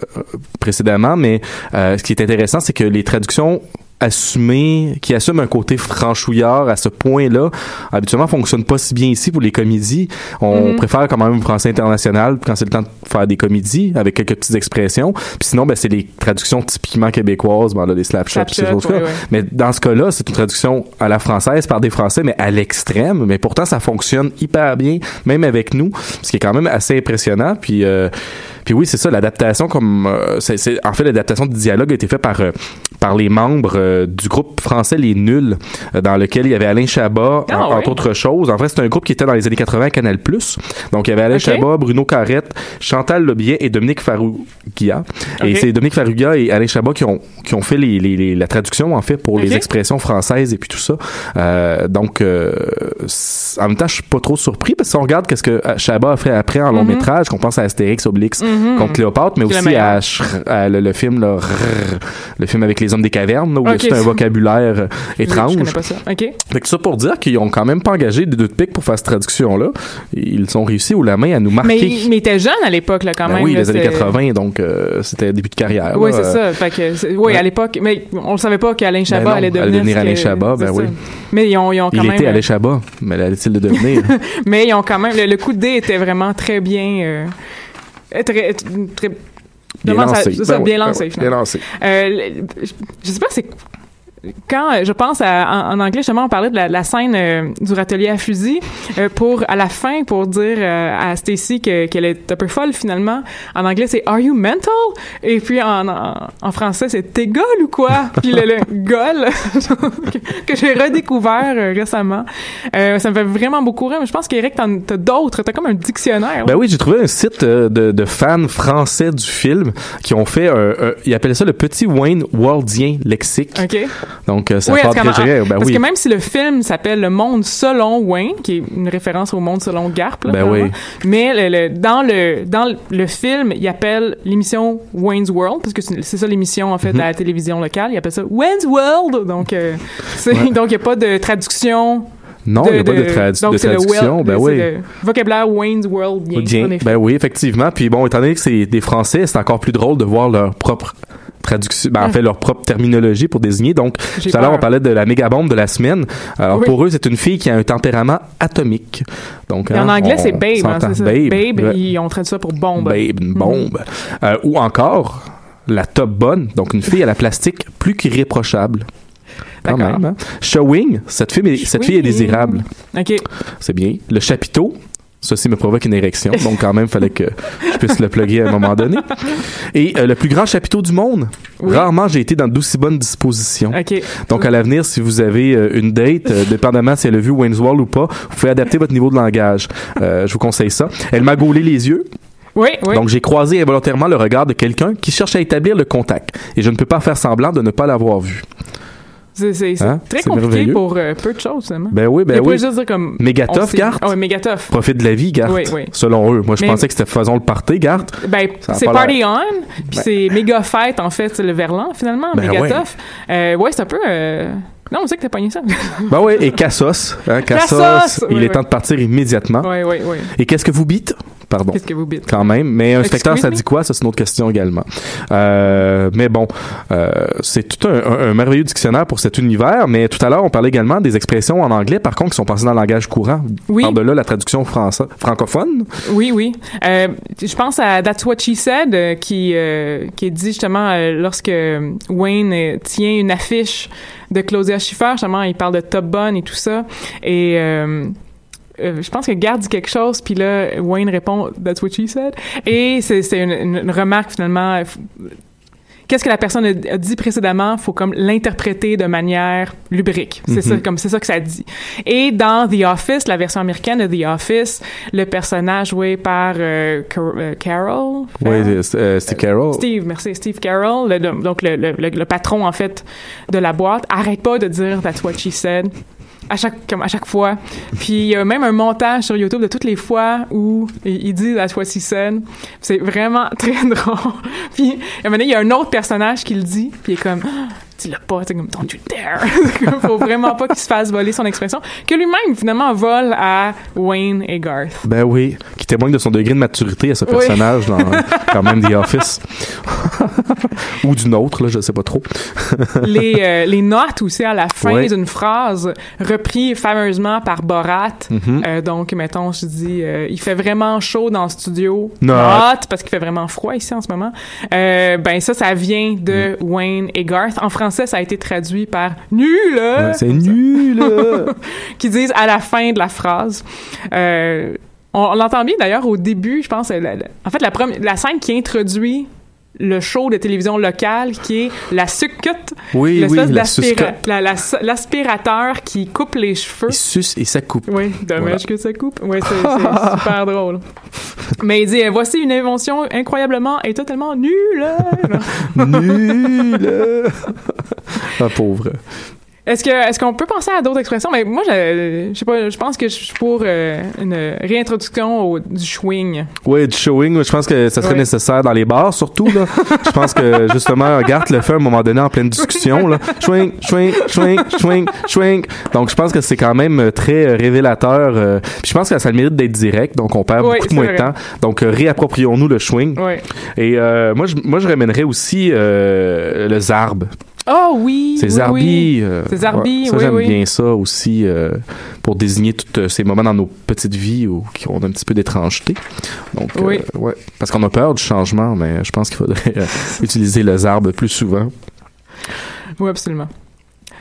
précédemment, mais ce qui est intéressant, c'est que les traductions assumées, qui assument un côté franchouillard à ce point-là, habituellement fonctionnent pas si bien ici pour les comédies. On Mhm. préfère quand même français international quand c'est le temps de faire des comédies avec quelques petites expressions. Puis sinon, ben, c'est les traductions typiquement québécoises, ben, là, les slapshots, ces choses-là. ouais. Mais dans ce cas-là, c'est une traduction à la française par des Français, mais à l'extrême. Mais pourtant, ça fonctionne hyper bien, même avec nous, ce qui est quand même assez impressionnant. Puis, euh, puis oui, c'est ça, l'adaptation comme euh, c'est, c'est- en fait l'adaptation du dialogue a été faite par euh, par les membres euh, du groupe français Les Nuls, euh, dans lequel il y avait Alain Chabat, Ah, en- ouais? entre autres choses. En fait, c'est un groupe qui était dans les années 80 à Canal+. Donc, il y avait Alain. Chabat, Bruno Carrette, Chantal Lebier et Dominique Farougia. Et Ok. c'est Dominique Farougia et Alain Chabat qui ont qui ont fait les, les- les- la traduction en fait pour les expressions françaises et puis tout ça. Euh, donc, euh, en même temps, je suis pas trop surpris parce que si on regarde qu'est-ce que Chabat a fait après en long Mhm. métrage, qu'on pense à Astérix, Mhm. contre Cléopâtre, mais aussi à, le, le film là, Rrr, le film avec les hommes des cavernes, là, où Ok. c'est un vocabulaire euh, étrange. Je connais pas ça. OK. Fait que ça pour dire qu'ils ont quand même pas engagé des deux de pique pour faire cette traduction-là. Ils ont réussi au la main à nous marquer. Mais, mais il était jeune à l'époque, là, quand Ben même. oui, là, les années c'est- 80, donc euh, c'était début de carrière. Oui, là. c'est ça. Fait que, oui, ouais. à l'époque, mais on le savait pas qu'Alain Chabat Ben non, allait allait devenir. devenir ce Alain Chabat, ben oui. Mais ils ont, ils ont quand Il même. était Alain Chabat, mais allait-il le devenir? Mais ils ont quand même. Le, le coup de dé était vraiment très bien. euh, très. très Bien ça- lancé. ça, Ben oui, bien ben lancé, oui, finalement. Bien lancé. Euh, je sais pas, c'est quand euh, je pense à, en, en anglais justement on parlait de la, la scène euh, du râtelier à fusil euh, pour à la fin pour dire euh, à Stacy que- qu'elle est un peu folle finalement. En anglais c'est Are you mental? Et puis en, en, en français c'est T'es gueule ou quoi? Puis le, le gueule que, que j'ai redécouvert récemment. Ça me fait vraiment beaucoup rire mais je pense qu'Éric t'as d'autres. T'as comme un dictionnaire. Ben oui, j'ai trouvé un site de, de fans français du film qui ont fait, un, un- ils appelaient ça le petit Wayne Waldien lexique. ok Donc euh, ça oui, part parce, très. Ben parce oui. que même si le film s'appelle Le Monde selon Wayne, qui est une référence au monde selon Garp, là, Ben oui. mais le, le- dans le dans le film, il appelle l'émission Wayne's World parce que c'est ça l'émission en fait Mhm. à la télévision locale. Il appelle ça Wayne's World, donc euh, donc il y a pas de traduction. Non, il n'y a pas de, donc de le traduction. well- ben oui. le vocabulaire Wayne's World bien. Ben oui, effectivement. Puis bon, étant donné que c'est des Français, c'est encore plus drôle de voir leur propre traduction, ben, en Mm. fait leur propre terminologie pour désigner. Donc, tout à l'heure, on parlait de la mégabombe de la semaine. Alors, Oui. pour eux, c'est une fille qui a un tempérament atomique. Donc, en hein, anglais, on c'est babe, hein, ça. Babe. Babe, Ouais. ils ont traduit ça pour bombe. Babe, une Mhm. bombe. Euh, ou encore, la top bonne, donc une fille à la plastique plus qu'irréprochable. Quand même. Hein? Showing, cette fille, est, cette fille est désirable. Ok. C'est bien. Le chapiteau, ceci me provoque une érection, donc quand même, fallait que je puisse le plugger à un moment donné. Et euh, le plus grand chapiteau du monde. Oui. Rarement j'ai été dans d'aussi bonnes dispositions. Donc à l'avenir, si vous avez euh, une date, euh, dépendamment si elle a vu Wayne's World ou pas, vous pouvez adapter votre niveau de langage. Je vous conseille ça. Elle m'a gaulé les yeux, Oui, oui. donc j'ai croisé involontairement le regard de quelqu'un qui cherche à établir le contact. Et je ne peux pas faire semblant de ne pas l'avoir vu. C'est Hein? très compliqué pour euh, peu de choses, finalement. Ben oui, ben oui. juste dire comme. Méga tough, Garth? Oui, méga tough. Profite de la vie, Garth. Oui, oui. Selon eux. Moi, je Mais- pensais que c'était faisons le party, Garth. Ben, c'est Party. On, puis Ben. c'est méga fête, en fait, c'est le Verlan, finalement, Ben méga ouais. tough. Euh, ouais, c'est un peu. euh, Non, on sait que t'as pogné ça. Ben oui, et Cassos. Hein, Cassos, Cassos! il Oui, est oui. temps de partir immédiatement. oui, oui, oui. Et qu'est-ce que vous bites? Pardon. Qu'est-ce que vous bites? Quand même, mais un Excuse spectateur, ça dit quoi? Ça, c'est une autre question également. Euh, mais bon, euh, c'est tout un, un- un merveilleux dictionnaire pour cet univers, mais tout à l'heure, on parlait également des expressions en anglais, par contre, qui sont passées dans le langage courant. Oui. Par-delà, la traduction française, francophone. Oui, oui. Euh, je pense à That's What She Said, euh, qui, euh, qui est dit justement euh, lorsque Wayne tient une affiche de Claudia Schiffer, justement, il parle de Top Bun et tout ça. Et, euh, je pense que Garde dit quelque chose, puis là, Wayne répond « That's what she said ». Et c'est une, une- une remarque, finalement, qu'est-ce que la personne a, dit précédemment, faut comme l'interpréter de manière lubrique. C'est ça, comme c'est ça que ça dit. Et dans The Office, la version américaine de The Office, le personnage joué par euh, Car- euh, Carol? Oui, Steve Carroll. Steve, merci, Steve Carroll, le- donc le, le- le- le patron en fait de la boîte, arrête pas de dire That's what she said à chaque à chaque fois. Puis il y a même un montage sur YouTube de toutes les fois où il, dit what she said. C'est vraiment très drôle. Puis à un moment donné, il y a un autre personnage qui le dit, puis il est comme dis-le pas, comme don't you dare. Faut vraiment pas qu'il se fasse voler son expression que lui-même finalement vole à Wayne et Garth. Ben oui, qui témoigne de son degré de maturité à ce Oui. personnage dans quand même The Office. Ou d'une autre, là, je sais pas trop. les, euh, les notes aussi à la fin d'une phrase repris fameusement par Borat. Mhm. Euh, donc, mettons, je dis, euh, il fait vraiment chaud dans le studio. Note. Note, parce qu'il fait vraiment froid ici en ce moment. Ben ça, ça vient de Mm. Wayne et Garth. En français, ça a été traduit par nul, Ouais, c'est nul, qui disent à la fin de la phrase. Euh, on on l'entend bien d'ailleurs au début, je pense. la- la- en fait, la, première, la scène qui introduit le show de télévision local, qui est la sucute, Oui, oui, la d'aspira- succotte. la- l'aspirateur qui coupe les cheveux. Il suce et ça coupe. Oui, dommage Voilà. que ça coupe. Oui, c'est super drôle. Mais il dit euh, voici une invention incroyablement et totalement nulle. Nul. ah, pauvre. Est-ce que est-ce qu'on peut penser à d'autres expressions? Mais moi, je, je sais pas. Je pense que je suis pour euh, une réintroduction au, du chewing. Ouais, du showing, je pense que ça serait nécessaire dans les bars, surtout, là. je pense que, justement, Garth le fait à un moment donné en pleine discussion, là. Swing, swing, swing, swing, swing. Donc, je pense que c'est quand même très révélateur. euh, puis je pense que ça a le mérite d'être direct, donc on perd beaucoup moins de temps. Donc, euh, réapproprions-nous le swing. Ouais. Et moi, je, moi, je ramènerais aussi le zarbe. Oh oui. C'est oui, zarbi. oui. euh, C'est zarbi, ça, oui, j'aime oui. bien ça aussi euh, pour désigner tous ces moments dans nos petites vies où, qui ont un petit peu d'étrangeté. Donc, euh, Oui. ouais. Parce qu'on a peur du changement, mais je pense qu'il faudrait euh, utiliser le zarbe plus souvent. Oui, absolument.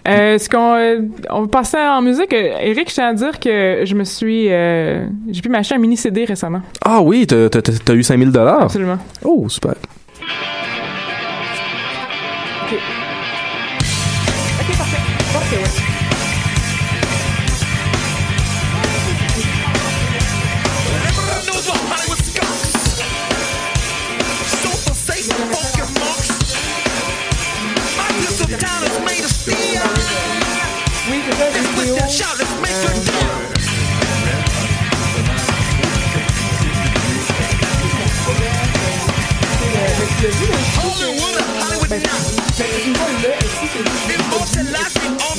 Euh, Est-ce qu'on euh, on va passer en musique? Euh, Eric, je tiens à dire que je me suis... euh, J'ai pu m'acheter un mini-CD récemment. Ah oui, t'as t'as- t'as eu 5000 dollars? Absolument. Oh, super. Say it's money, it's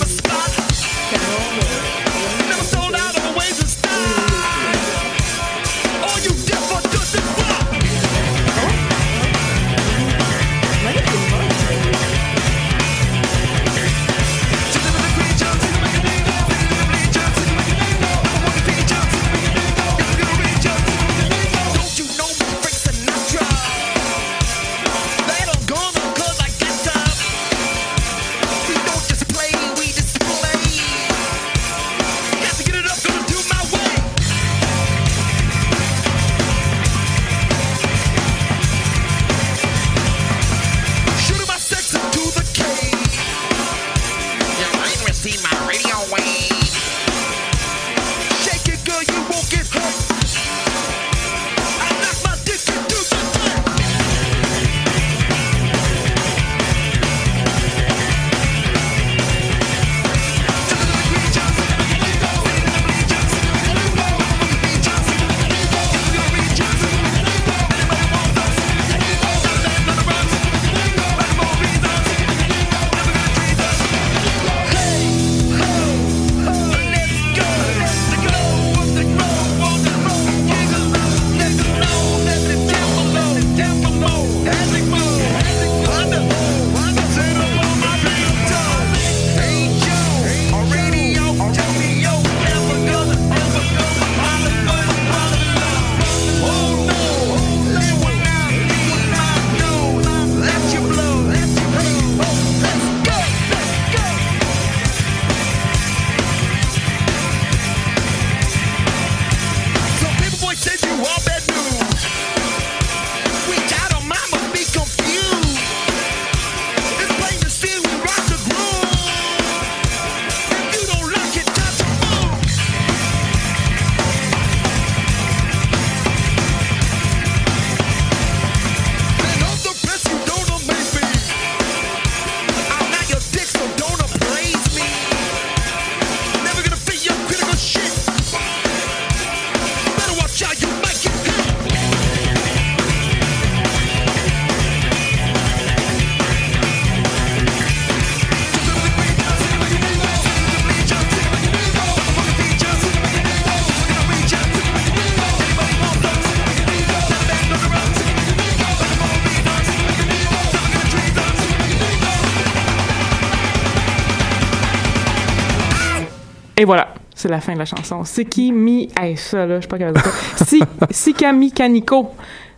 c'est la fin de la chanson. Siki Mi, hey, ça là, je sais pas comment dire ça. Si, Sikami Kaniko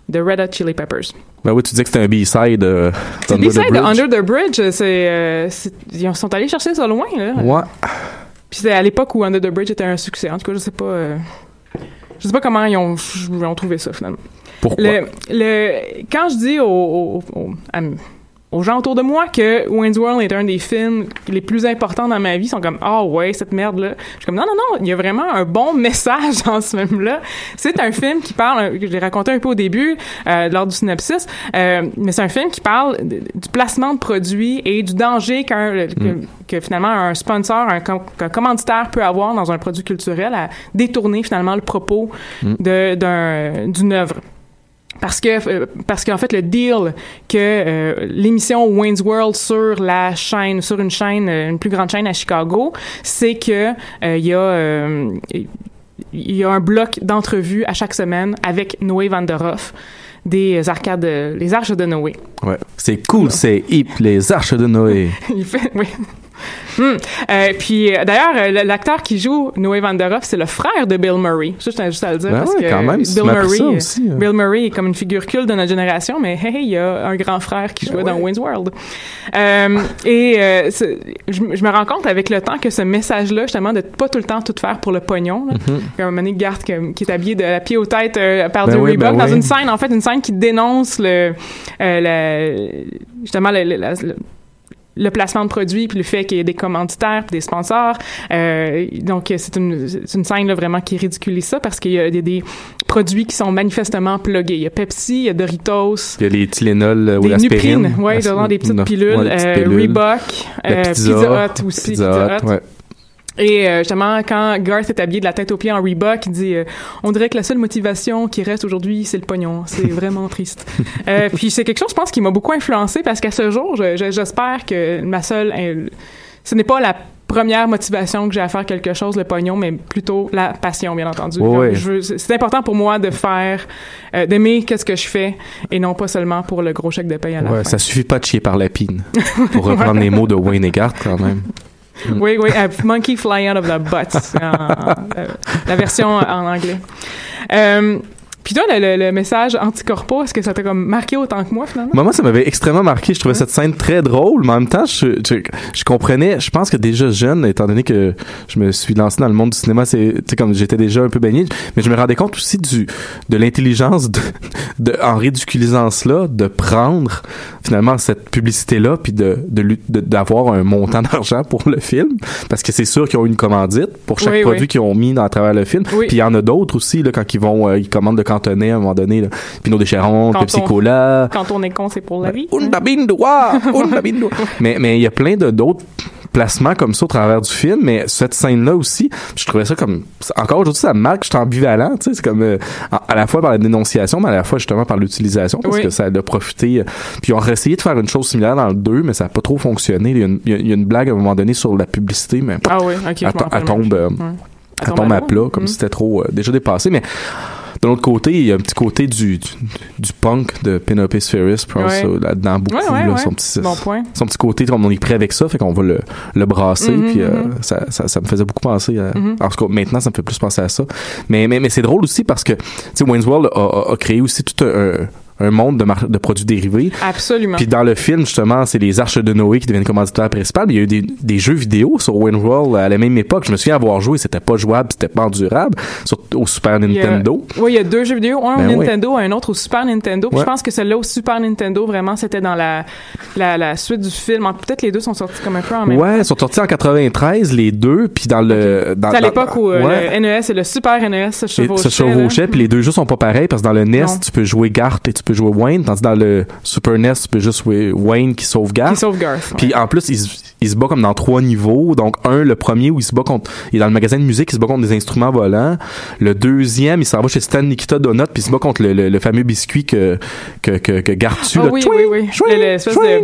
de Red Hot Chili Peppers. Ben oui, tu disais que c'était un B-side euh, C'est B-side. Under the Bridge, c'est, euh, c'est- ils sont allés chercher ça loin là. Ouais. Puis c'est à l'époque où Under the Bridge était un succès. En tout cas, je sais pas. euh, je sais pas comment ils ont, ils ont trouvé ça finalement. Pourquoi? Le, le, quand je dis aux, aux, aux- à- aux gens autour de moi que Wayne's World est un des films les plus importants dans ma vie, sont comme ah ouais cette merde là. Je suis comme non non non, il y a vraiment un bon message dans ce film là. C'est un film qui parle, je l'ai raconté un peu au début euh, lors du synopsis, euh, mais c'est un film qui parle du placement de produits et du danger qu'un que, que finalement un sponsor, un, com- commanditaire peut avoir dans un produit culturel à détourner finalement le propos de d'un d'une œuvre. Parce que euh, parce qu'en fait le deal que euh, l'émission Wayne's World sur la chaîne sur une chaîne euh, une plus grande chaîne à Chicago, c'est que euh, il y a euh, il y a un bloc d'entrevues à chaque semaine avec Noé Van der Hoff des arcades les arches de Noé. Ouais. C'est cool, c'est hip, les arches de Noé. Il fait, oui. Euh, puis euh, d'ailleurs, euh, l'acteur qui joue Noé Van der Hoff, c'est le frère de Bill Murray. Ça, je tenais juste à le dire Ben parce ouais, que quand même, Bill Murray, aussi, hein. Bill Murray est comme une figure culte de notre génération, mais hey, hey, il y a un grand frère qui jouait dans Wayne's World. Euh, et euh, je, me- je me rends compte avec le temps que ce message-là, justement, de pas tout le temps tout faire pour le pognon. Là. Un Manny Garth qui, est habillé de la pied aux têtes par Ben du oui, Reebok ben dans oui. une scène, en fait, une scène qui dénonce le, la- justement le, le- la- le- le placement de produits puis le fait qu'il y ait des commanditaires puis des sponsors Euh, donc c'est une une scène là vraiment qui ridiculise ça parce qu'il y a des, des produits qui sont manifestement pluggés il y a Pepsi il y a Doritos Il y a les Tylenol euh, ou des l'aspirine. Dans des petites pilules, ouais, petites euh, pilules. Reebok, La euh, pizza, Pizza Hut aussi, Pizza Pizza Hut, Hut. ouais. Et euh, justement, quand Garth est habillé de la tête aux pieds en Reebok, il dit euh, On dirait que la seule motivation qui reste aujourd'hui, c'est le pognon. C'est vraiment triste. Euh, puis c'est quelque chose, je pense, qui m'a beaucoup influencé parce qu'à ce jour, je- je- j'espère que ma seule... euh, ce n'est pas la première motivation que j'ai à faire quelque chose, le pognon, mais plutôt la passion, bien entendu. Veux- c'est important pour moi de faire, euh, d'aimer qu'est-ce que je fais et non pas seulement pour le gros chèque de paye à la Ouais, fin. ça suffit pas de chier par la pine. Pour reprendre les mots de Wayne et Garth, quand même. Oui, oui, euh, Monkey Fly Out of the Butt, en- euh, la version en anglais. Euh, puis toi, le, le- le message anticorpo, est-ce que ça t'a comme marqué autant que moi, finalement? Moi, moi, ça m'avait extrêmement marqué. Je trouvais cette scène très drôle, mais en même temps, je, je, je comprenais, je pense que déjà jeune, étant donné que je me suis lancé dans le monde du cinéma, c'est, comme j'étais déjà un peu baigné, mais je me rendais compte aussi du, de l'intelligence de, de, en ridiculisant cela, de prendre finalement cette publicité-là, puis de, de, lu- de- d'avoir un montant d'argent pour le film, parce que c'est sûr qu'ils ont une commandite pour chaque Oui, produit oui. qu'ils ont mis dans à travers le film. Oui. Puis il y en a d'autres aussi, là, quand ils vont, euh, ils commandent le cantonais à un moment donné, là. Pinot Décheron, Quand Pepsi on- Cola. Quand on est con, c'est pour la vie. Un de de roi. Mais mais il y a plein de d'autres placements comme ça au travers du film, mais cette scène-là aussi, je trouvais ça comme encore aujourd'hui ça marque, je suis ambivalent, tu sais, c'est comme euh, à la fois par la dénonciation, mais à la fois justement par l'utilisation parce Oui. que ça a profité. euh, Puis ils ont essayé de faire une chose similaire dans le 2, mais ça a pas trop fonctionné. Il y a une, il y a- a une blague à un moment donné sur la publicité, mais Ah oui, ok, je elle, m'en to- rappelle elle tombe, euh, Ouais. elle tombe à plat, comme Mhm. si c'était trop euh, déjà dépassé. Mais de l'autre côté, il y a un petit côté du, du, du punk de Penelope pense, Ouais. euh, là-dedans beaucoup. Ouais, là, son, petit, Bon point. son petit côté, on est prêt avec ça, fait qu'on va le, le brasser. Mhm, puis euh, mhm. ça, ça, ça me faisait beaucoup penser à. Mhm. En tout cas, maintenant, ça me fait plus penser à ça. Mais, mais, mais c'est drôle aussi parce que, tu sais, Wayne's World a, a- a créé aussi tout un, un monde de, mar- de produits dérivés. Absolument. Puis dans le film, justement, c'est les Arches de Noé qui deviennent commanditaires principaux. Il y a eu des, des jeux vidéo sur Wayne World à la même époque. Je me souviens avoir joué, c'était pas jouable, c'était pas endurable sur, au Super a- Nintendo. Oui, il y a deux jeux vidéo, un Ben au oui. Nintendo, un autre au Super Nintendo. Puis Ouais. je pense que celui-là au Super Nintendo, vraiment, c'était dans la, la, la suite du film. Peut-être les deux sont sortis comme un peu en même Ouais, ils sont sortis en 93 les deux, puis dans le dans, C'est à l'époque où euh, ouais. le NES et le Super NES se chevauchaient. se chevauchaient, puis les deux jeux sont pas pareils parce que dans le NES, Non. tu peux jouer Garth et tu peux jouer Wayne, tandis que dans le Super NES, tu peux juste jouer Wayne qui sauve Garth. Qui sauve Garth. Puis en plus, il, se- il se bat comme dans trois niveaux. Donc un, le premier où il se bat contre, il est dans le magasin de musique, il se bat contre des instruments volants. Le deuxième, il s'en va chez Stan Nikita Donut, puis il se bat contre le, le- le fameux biscuit que que que, que Garth tue. Ah le oui, oui, oui. chouing, Le- chouing,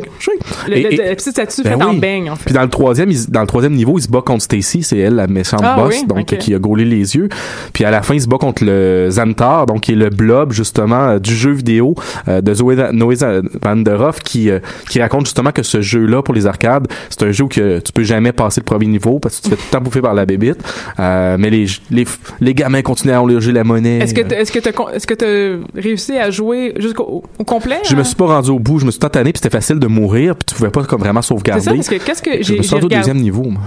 de-. Le, Et- petite statue ben faite en oui. beigne, en fait. puis dans le troisième, il- dans le troisième niveau, il se bat contre Stacy, c'est elle la méchante Ah boss, oui, donc ok. qui a gaulé les yeux. Puis à la fin, il se bat contre le Xantar, donc qui est le blob justement euh, du jeu vidéo euh, de Zoé Noé Van der Hoff, qui euh, qui raconte justement que ce jeu-là pour les arcades, c'est un jeu où que tu peux jamais passer le premier niveau parce que tu te fais tout le temps bouffer par la bébite. Euh, mais les, les, les gamins continuent à enlever la monnaie. Est-ce que t'as- est-ce que t'as con- est-ce que t'as réussi à jouer jusqu'au au complet Je me hein? suis pas rendu au bout, je me suis tanné, puis c'était facile de mourir, puis tu pouvais pas comme vraiment C'est sauvegarder. ça parce que qu'est-ce que je j'ai me au deuxième niveau. moi.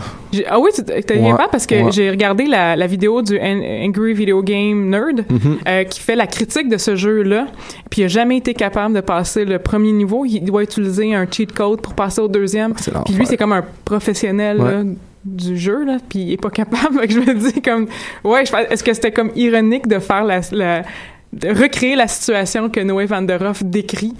Ah oui, tu t'as Ouais, pas parce que ouais. j'ai regardé la, la vidéo du An- Angry Video Game Nerd Mhm. euh, qui fait la critique de ce jeu-là. Puis il a jamais été capable de passer le premier niveau. Il doit utiliser un cheat code pour passer au deuxième. C'est Puis lui, c'est comme un professionnel Ouais. là, du jeu, là, puis il est pas capable. Je me dis comme... Ouais, est-ce que c'était comme ironique de faire la... la- de recréer la situation que Noé Van der Hoff décrit.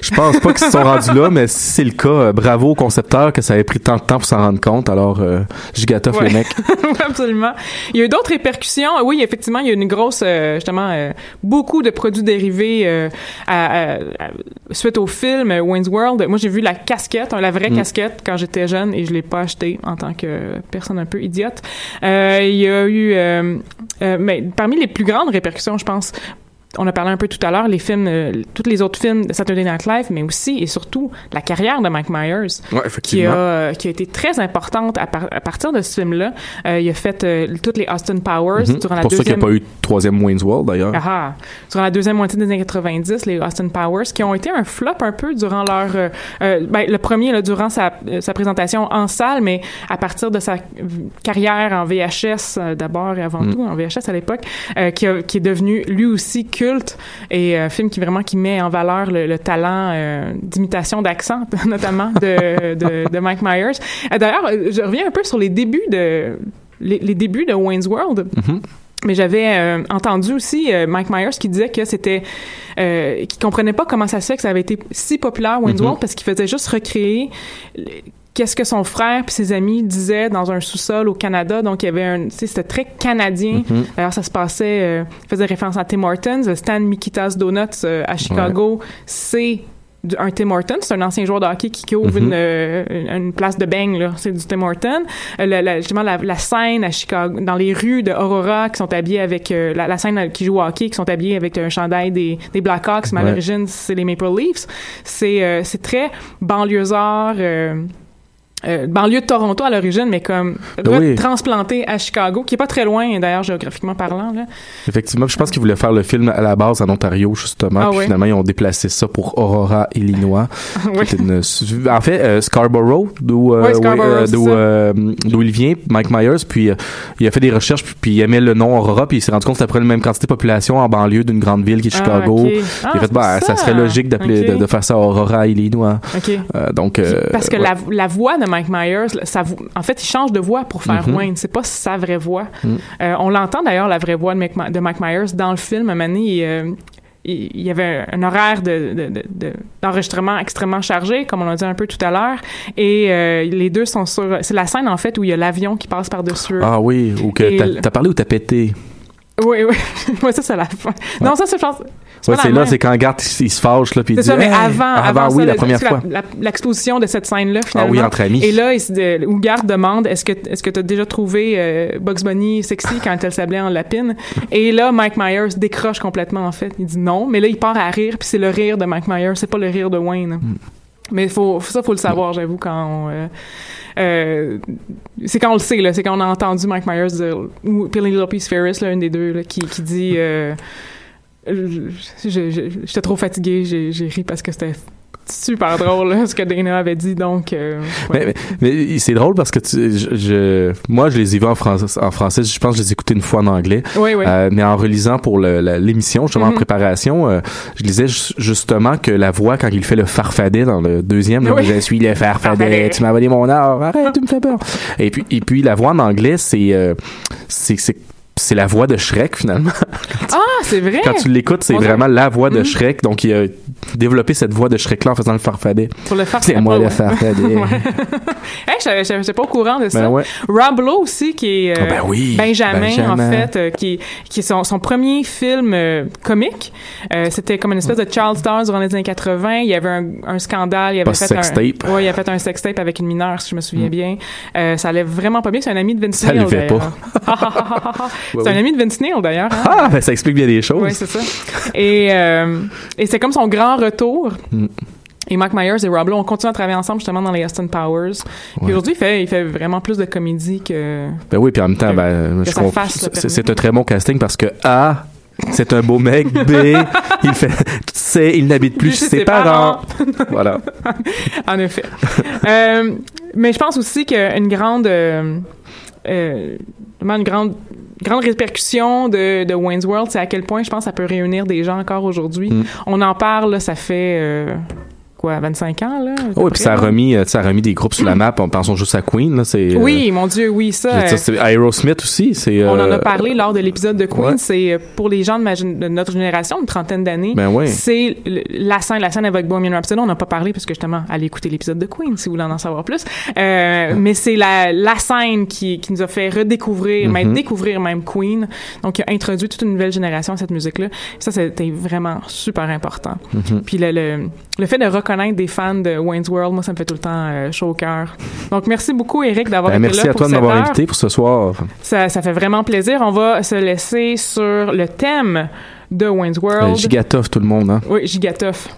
Je pense pas qu'ils se sont rendus là, mais si c'est le cas, euh, bravo au concepteur que ça avait pris tant de temps pour s'en rendre compte. Alors, euh, gigatoff Ouais. le mec. Absolument. Il y a eu d'autres répercussions. Oui, effectivement, il y a une grosse, euh, justement, euh, beaucoup de produits dérivés à- à- à- suite au film Wayne's World. Moi, j'ai vu la casquette, hein, la vraie Mm. casquette, quand j'étais jeune et je l'ai pas acheté en tant que personne un peu idiote. Il y a eu, mais parmi les plus grandes répercussions, je pense, on a parlé un peu tout à l'heure, les films, euh, tous les autres films de Saturday Night Live, mais aussi et surtout la carrière de Mike Myers Ouais, qui a, euh, qui a été très importante à, par- à partir de ce film-là. Euh, il a fait euh, toutes les Austin Powers Mhm. durant la pour ça qu'il n'y a pas eu de troisième Wayne's World, d'ailleurs. Ah ah. Durant la deuxième moitié des années 90, les Austin Powers, qui ont été un flop un peu durant leur... ben, le premier, là, durant sa, sa présentation en salle, mais à partir de sa carrière en VHS, d'abord et avant Mm. tout, en VHS à l'époque, qui est devenu lui aussi culte et un film qui vraiment qui met en valeur le, le talent euh, d'imitation d'accent, notamment de, de, de Mike Myers. Euh, D'ailleurs, euh, je reviens un peu sur les débuts de... Les, les débuts de Wayne's World. Mhm. Mais j'avais euh, entendu aussi euh, Mike Myers qui disait que c'était euh, qu'il comprenait pas comment ça se fait que ça avait été si populaire Wayne's Mhm. World parce qu'il faisait juste recréer qu'est-ce que son frère puis ses amis disaient dans un sous-sol au Canada. Donc il y avait un, tu sais, c'était très canadien. Mhm. D'ailleurs ça se passait, euh, il faisait référence à Tim Hortons, le stand Mikitas Donuts euh, à Chicago, c'est un Tim Hortons, c'est un ancien joueur de hockey qui, ouvre une, euh, une, place de bang, là. C'est du Tim Hortons. Euh, la, la- justement, la, la scène à Chicago, dans les rues de Aurora, qui sont habillés avec, euh, la, scène qui joue au hockey, qui sont habillés avec un chandail des, des Blackhawks, mais à Ouais. l'origine, c'est les Maple Leafs. C'est, euh, c'est très banlieusard, euh, banlieue de Toronto à l'origine, mais comme Oui. transplanté à Chicago, qui est pas très loin, d'ailleurs, géographiquement parlant, là. Effectivement, je pense qu'ils voulaient faire le film à la base en Ontario, justement. Ah puis finalement, ils ont déplacé ça pour Aurora, Illinois. Oui. une- en fait, euh, Scarborough, d'où euh, euh, d'où ça. il vient, Mike Myers. Puis il a fait des recherches, puis, puis il aimait le nom Aurora, puis il s'est rendu compte que c'était après la même quantité de population en banlieue d'une grande ville qui est Ah, Chicago. il Ah, a fait, c'est bah, ça serait logique d'appeler, de, de faire ça Aurora, Illinois. OK. Euh, donc, Parce que la, la voix de Mike Myers, en fait, il change de voix pour faire Mhm. Wayne. C'est pas sa vraie voix. Mhm. Euh, on l'entend d'ailleurs, la vraie voix de Mike, Ma- de Mike Myers dans le film. À un moment donné, il, euh, il- y avait un horaire de, de- de- de- d'enregistrement extrêmement chargé, comme on l'a dit un peu tout à l'heure. Et euh, les deux sont sur... C'est la scène, en fait, où il y a l'avion qui passe par-dessus. Ah oui, ou que t'as parlé ou t'as pété? Oui, oui. ouais, ça, c'est la fin. Non, ça, c'est. Ouais, c'est là, c'est quand Garth il, se fâche, là, puis il dit ça, mais Hey! avant, avant, oui, ça, la première fois. l'exposition de cette scène-là, Ah finalement. oui, entre amis. Et là, il de- Hogarth demande est-ce que est-ce que tu as déjà trouvé euh, Bugs Bunny sexy quand elle s'ablait en lapine? Et là, Mike Myers décroche complètement en fait. Il dit non, mais là il part à rire, puis c'est le rire de Mike Myers, c'est pas le rire de Wayne. Hmm. Mais faut ça faut le savoir, j'avoue quand on, euh, euh, c'est quand on le sait là, c'est quand on a entendu Mike Myers dire ou Penelope Ferris là, une des deux là, qui qui dit euh, j'étais trop fatigué, j'ai ri parce que c'était super drôle là, ce que Dana avait dit donc euh, ouais. Mais, mais, mais c'est drôle parce que tu, je, je- moi, je les ai vus en français, en français. Je pense que je les ai écoutés une fois en anglais. Oui, oui. Euh, mais en relisant pour l'émission, justement en Mhm. préparation, euh, je disais ju- justement que la voix, quand il fait le farfadet dans le deuxième, Oui. je suis le farfadet, tu m'as volé mon or, arrête, tu me fais peur. Et puis, et puis la voix en anglais, c'est, c'est, c'est, la voix de Shrek finalement. Ah, c'est vrai. Quand tu l'écoutes, c'est vraiment la voix de Mhm. Shrek. Donc, il a développé cette voix de Shrek-là en faisant le farfadet. Pour le faire, C'est moi pas, le farfadet. Hey, n'étais pas au courant de ça. Ben ouais. Rob Lowe aussi, qui est euh, Ah ben oui, Benjamin, Benjamin. en fait, euh, qui, qui est son, son premier film euh, comique. C'était comme une espèce de child star durant les années 80. Il y avait un, un scandale. Il avait Pas fait sextape. un, ouais, il a fait un sextape avec une mineure, si je me souviens bien. Euh, ça allait vraiment pas bien. C'est un ami de Vince Ça Neil, levait d'ailleurs. c'est Ouais, un oui. ami de Vince Neil, d'ailleurs. hein. Ah, ben ça explique bien des choses. Oui, c'est ça. Et, et c'est comme son grand retour. Mm. Et Mike Myers et Rob Lowe ont continué à travailler ensemble justement dans les Austin Powers. Puis Ouais. aujourd'hui, il fait, il fait vraiment plus de comédie que. Ben oui, puis en même temps, Que- ben, c'est un très bon casting parce que A, c'est un beau mec. B, il fait, C, il n'habite plus chez ses parents. voilà. en effet. Euh, mais je pense aussi qu'une grande, euh, euh, vraiment une grande, grande répercussion de, de Wayne's World, c'est à quel point je pense que ça peut réunir des gens encore aujourd'hui. Mm. On en parle, là, ça fait euh, quoi, 25 ans là. Oh, et puis ça a remis, euh, ça a remis des groupes sur la map. On pensons juste à Queen, là. C'est, euh, Oui, mon Dieu, oui, ça. euh, c'est Aerosmith aussi. C'est, on en a parlé lors de l'épisode de Queen. ouais. C'est pour les gens de, ma gén- de notre génération, une trentaine d'années. Ben oui. C'est la scène, la scène avec Bohemian Rhapsody. On n'a pas parlé parce que justement, allez écouter l'épisode de Queen si vous voulez en savoir plus. Euh, mais c'est la, la scène qui, qui nous a fait redécouvrir, même Mhm. découvrir même Queen. Donc, il a introduit toute une nouvelle génération à cette musique-là. Ça, c'était vraiment super important. Mhm. Puis le, le, le fait de reconnaître des fans de Wayne's World, moi, ça me fait tout le temps euh, chaud au cœur. Donc, merci beaucoup, Eric, d'avoir ben, été merci là à pour toi de m'avoir invité pour ce soir. Ça, ça fait vraiment plaisir. On va se laisser sur le thème de Wayne's Euh, World. Gigatov, tout le monde, hein. Oui, Gigatoff.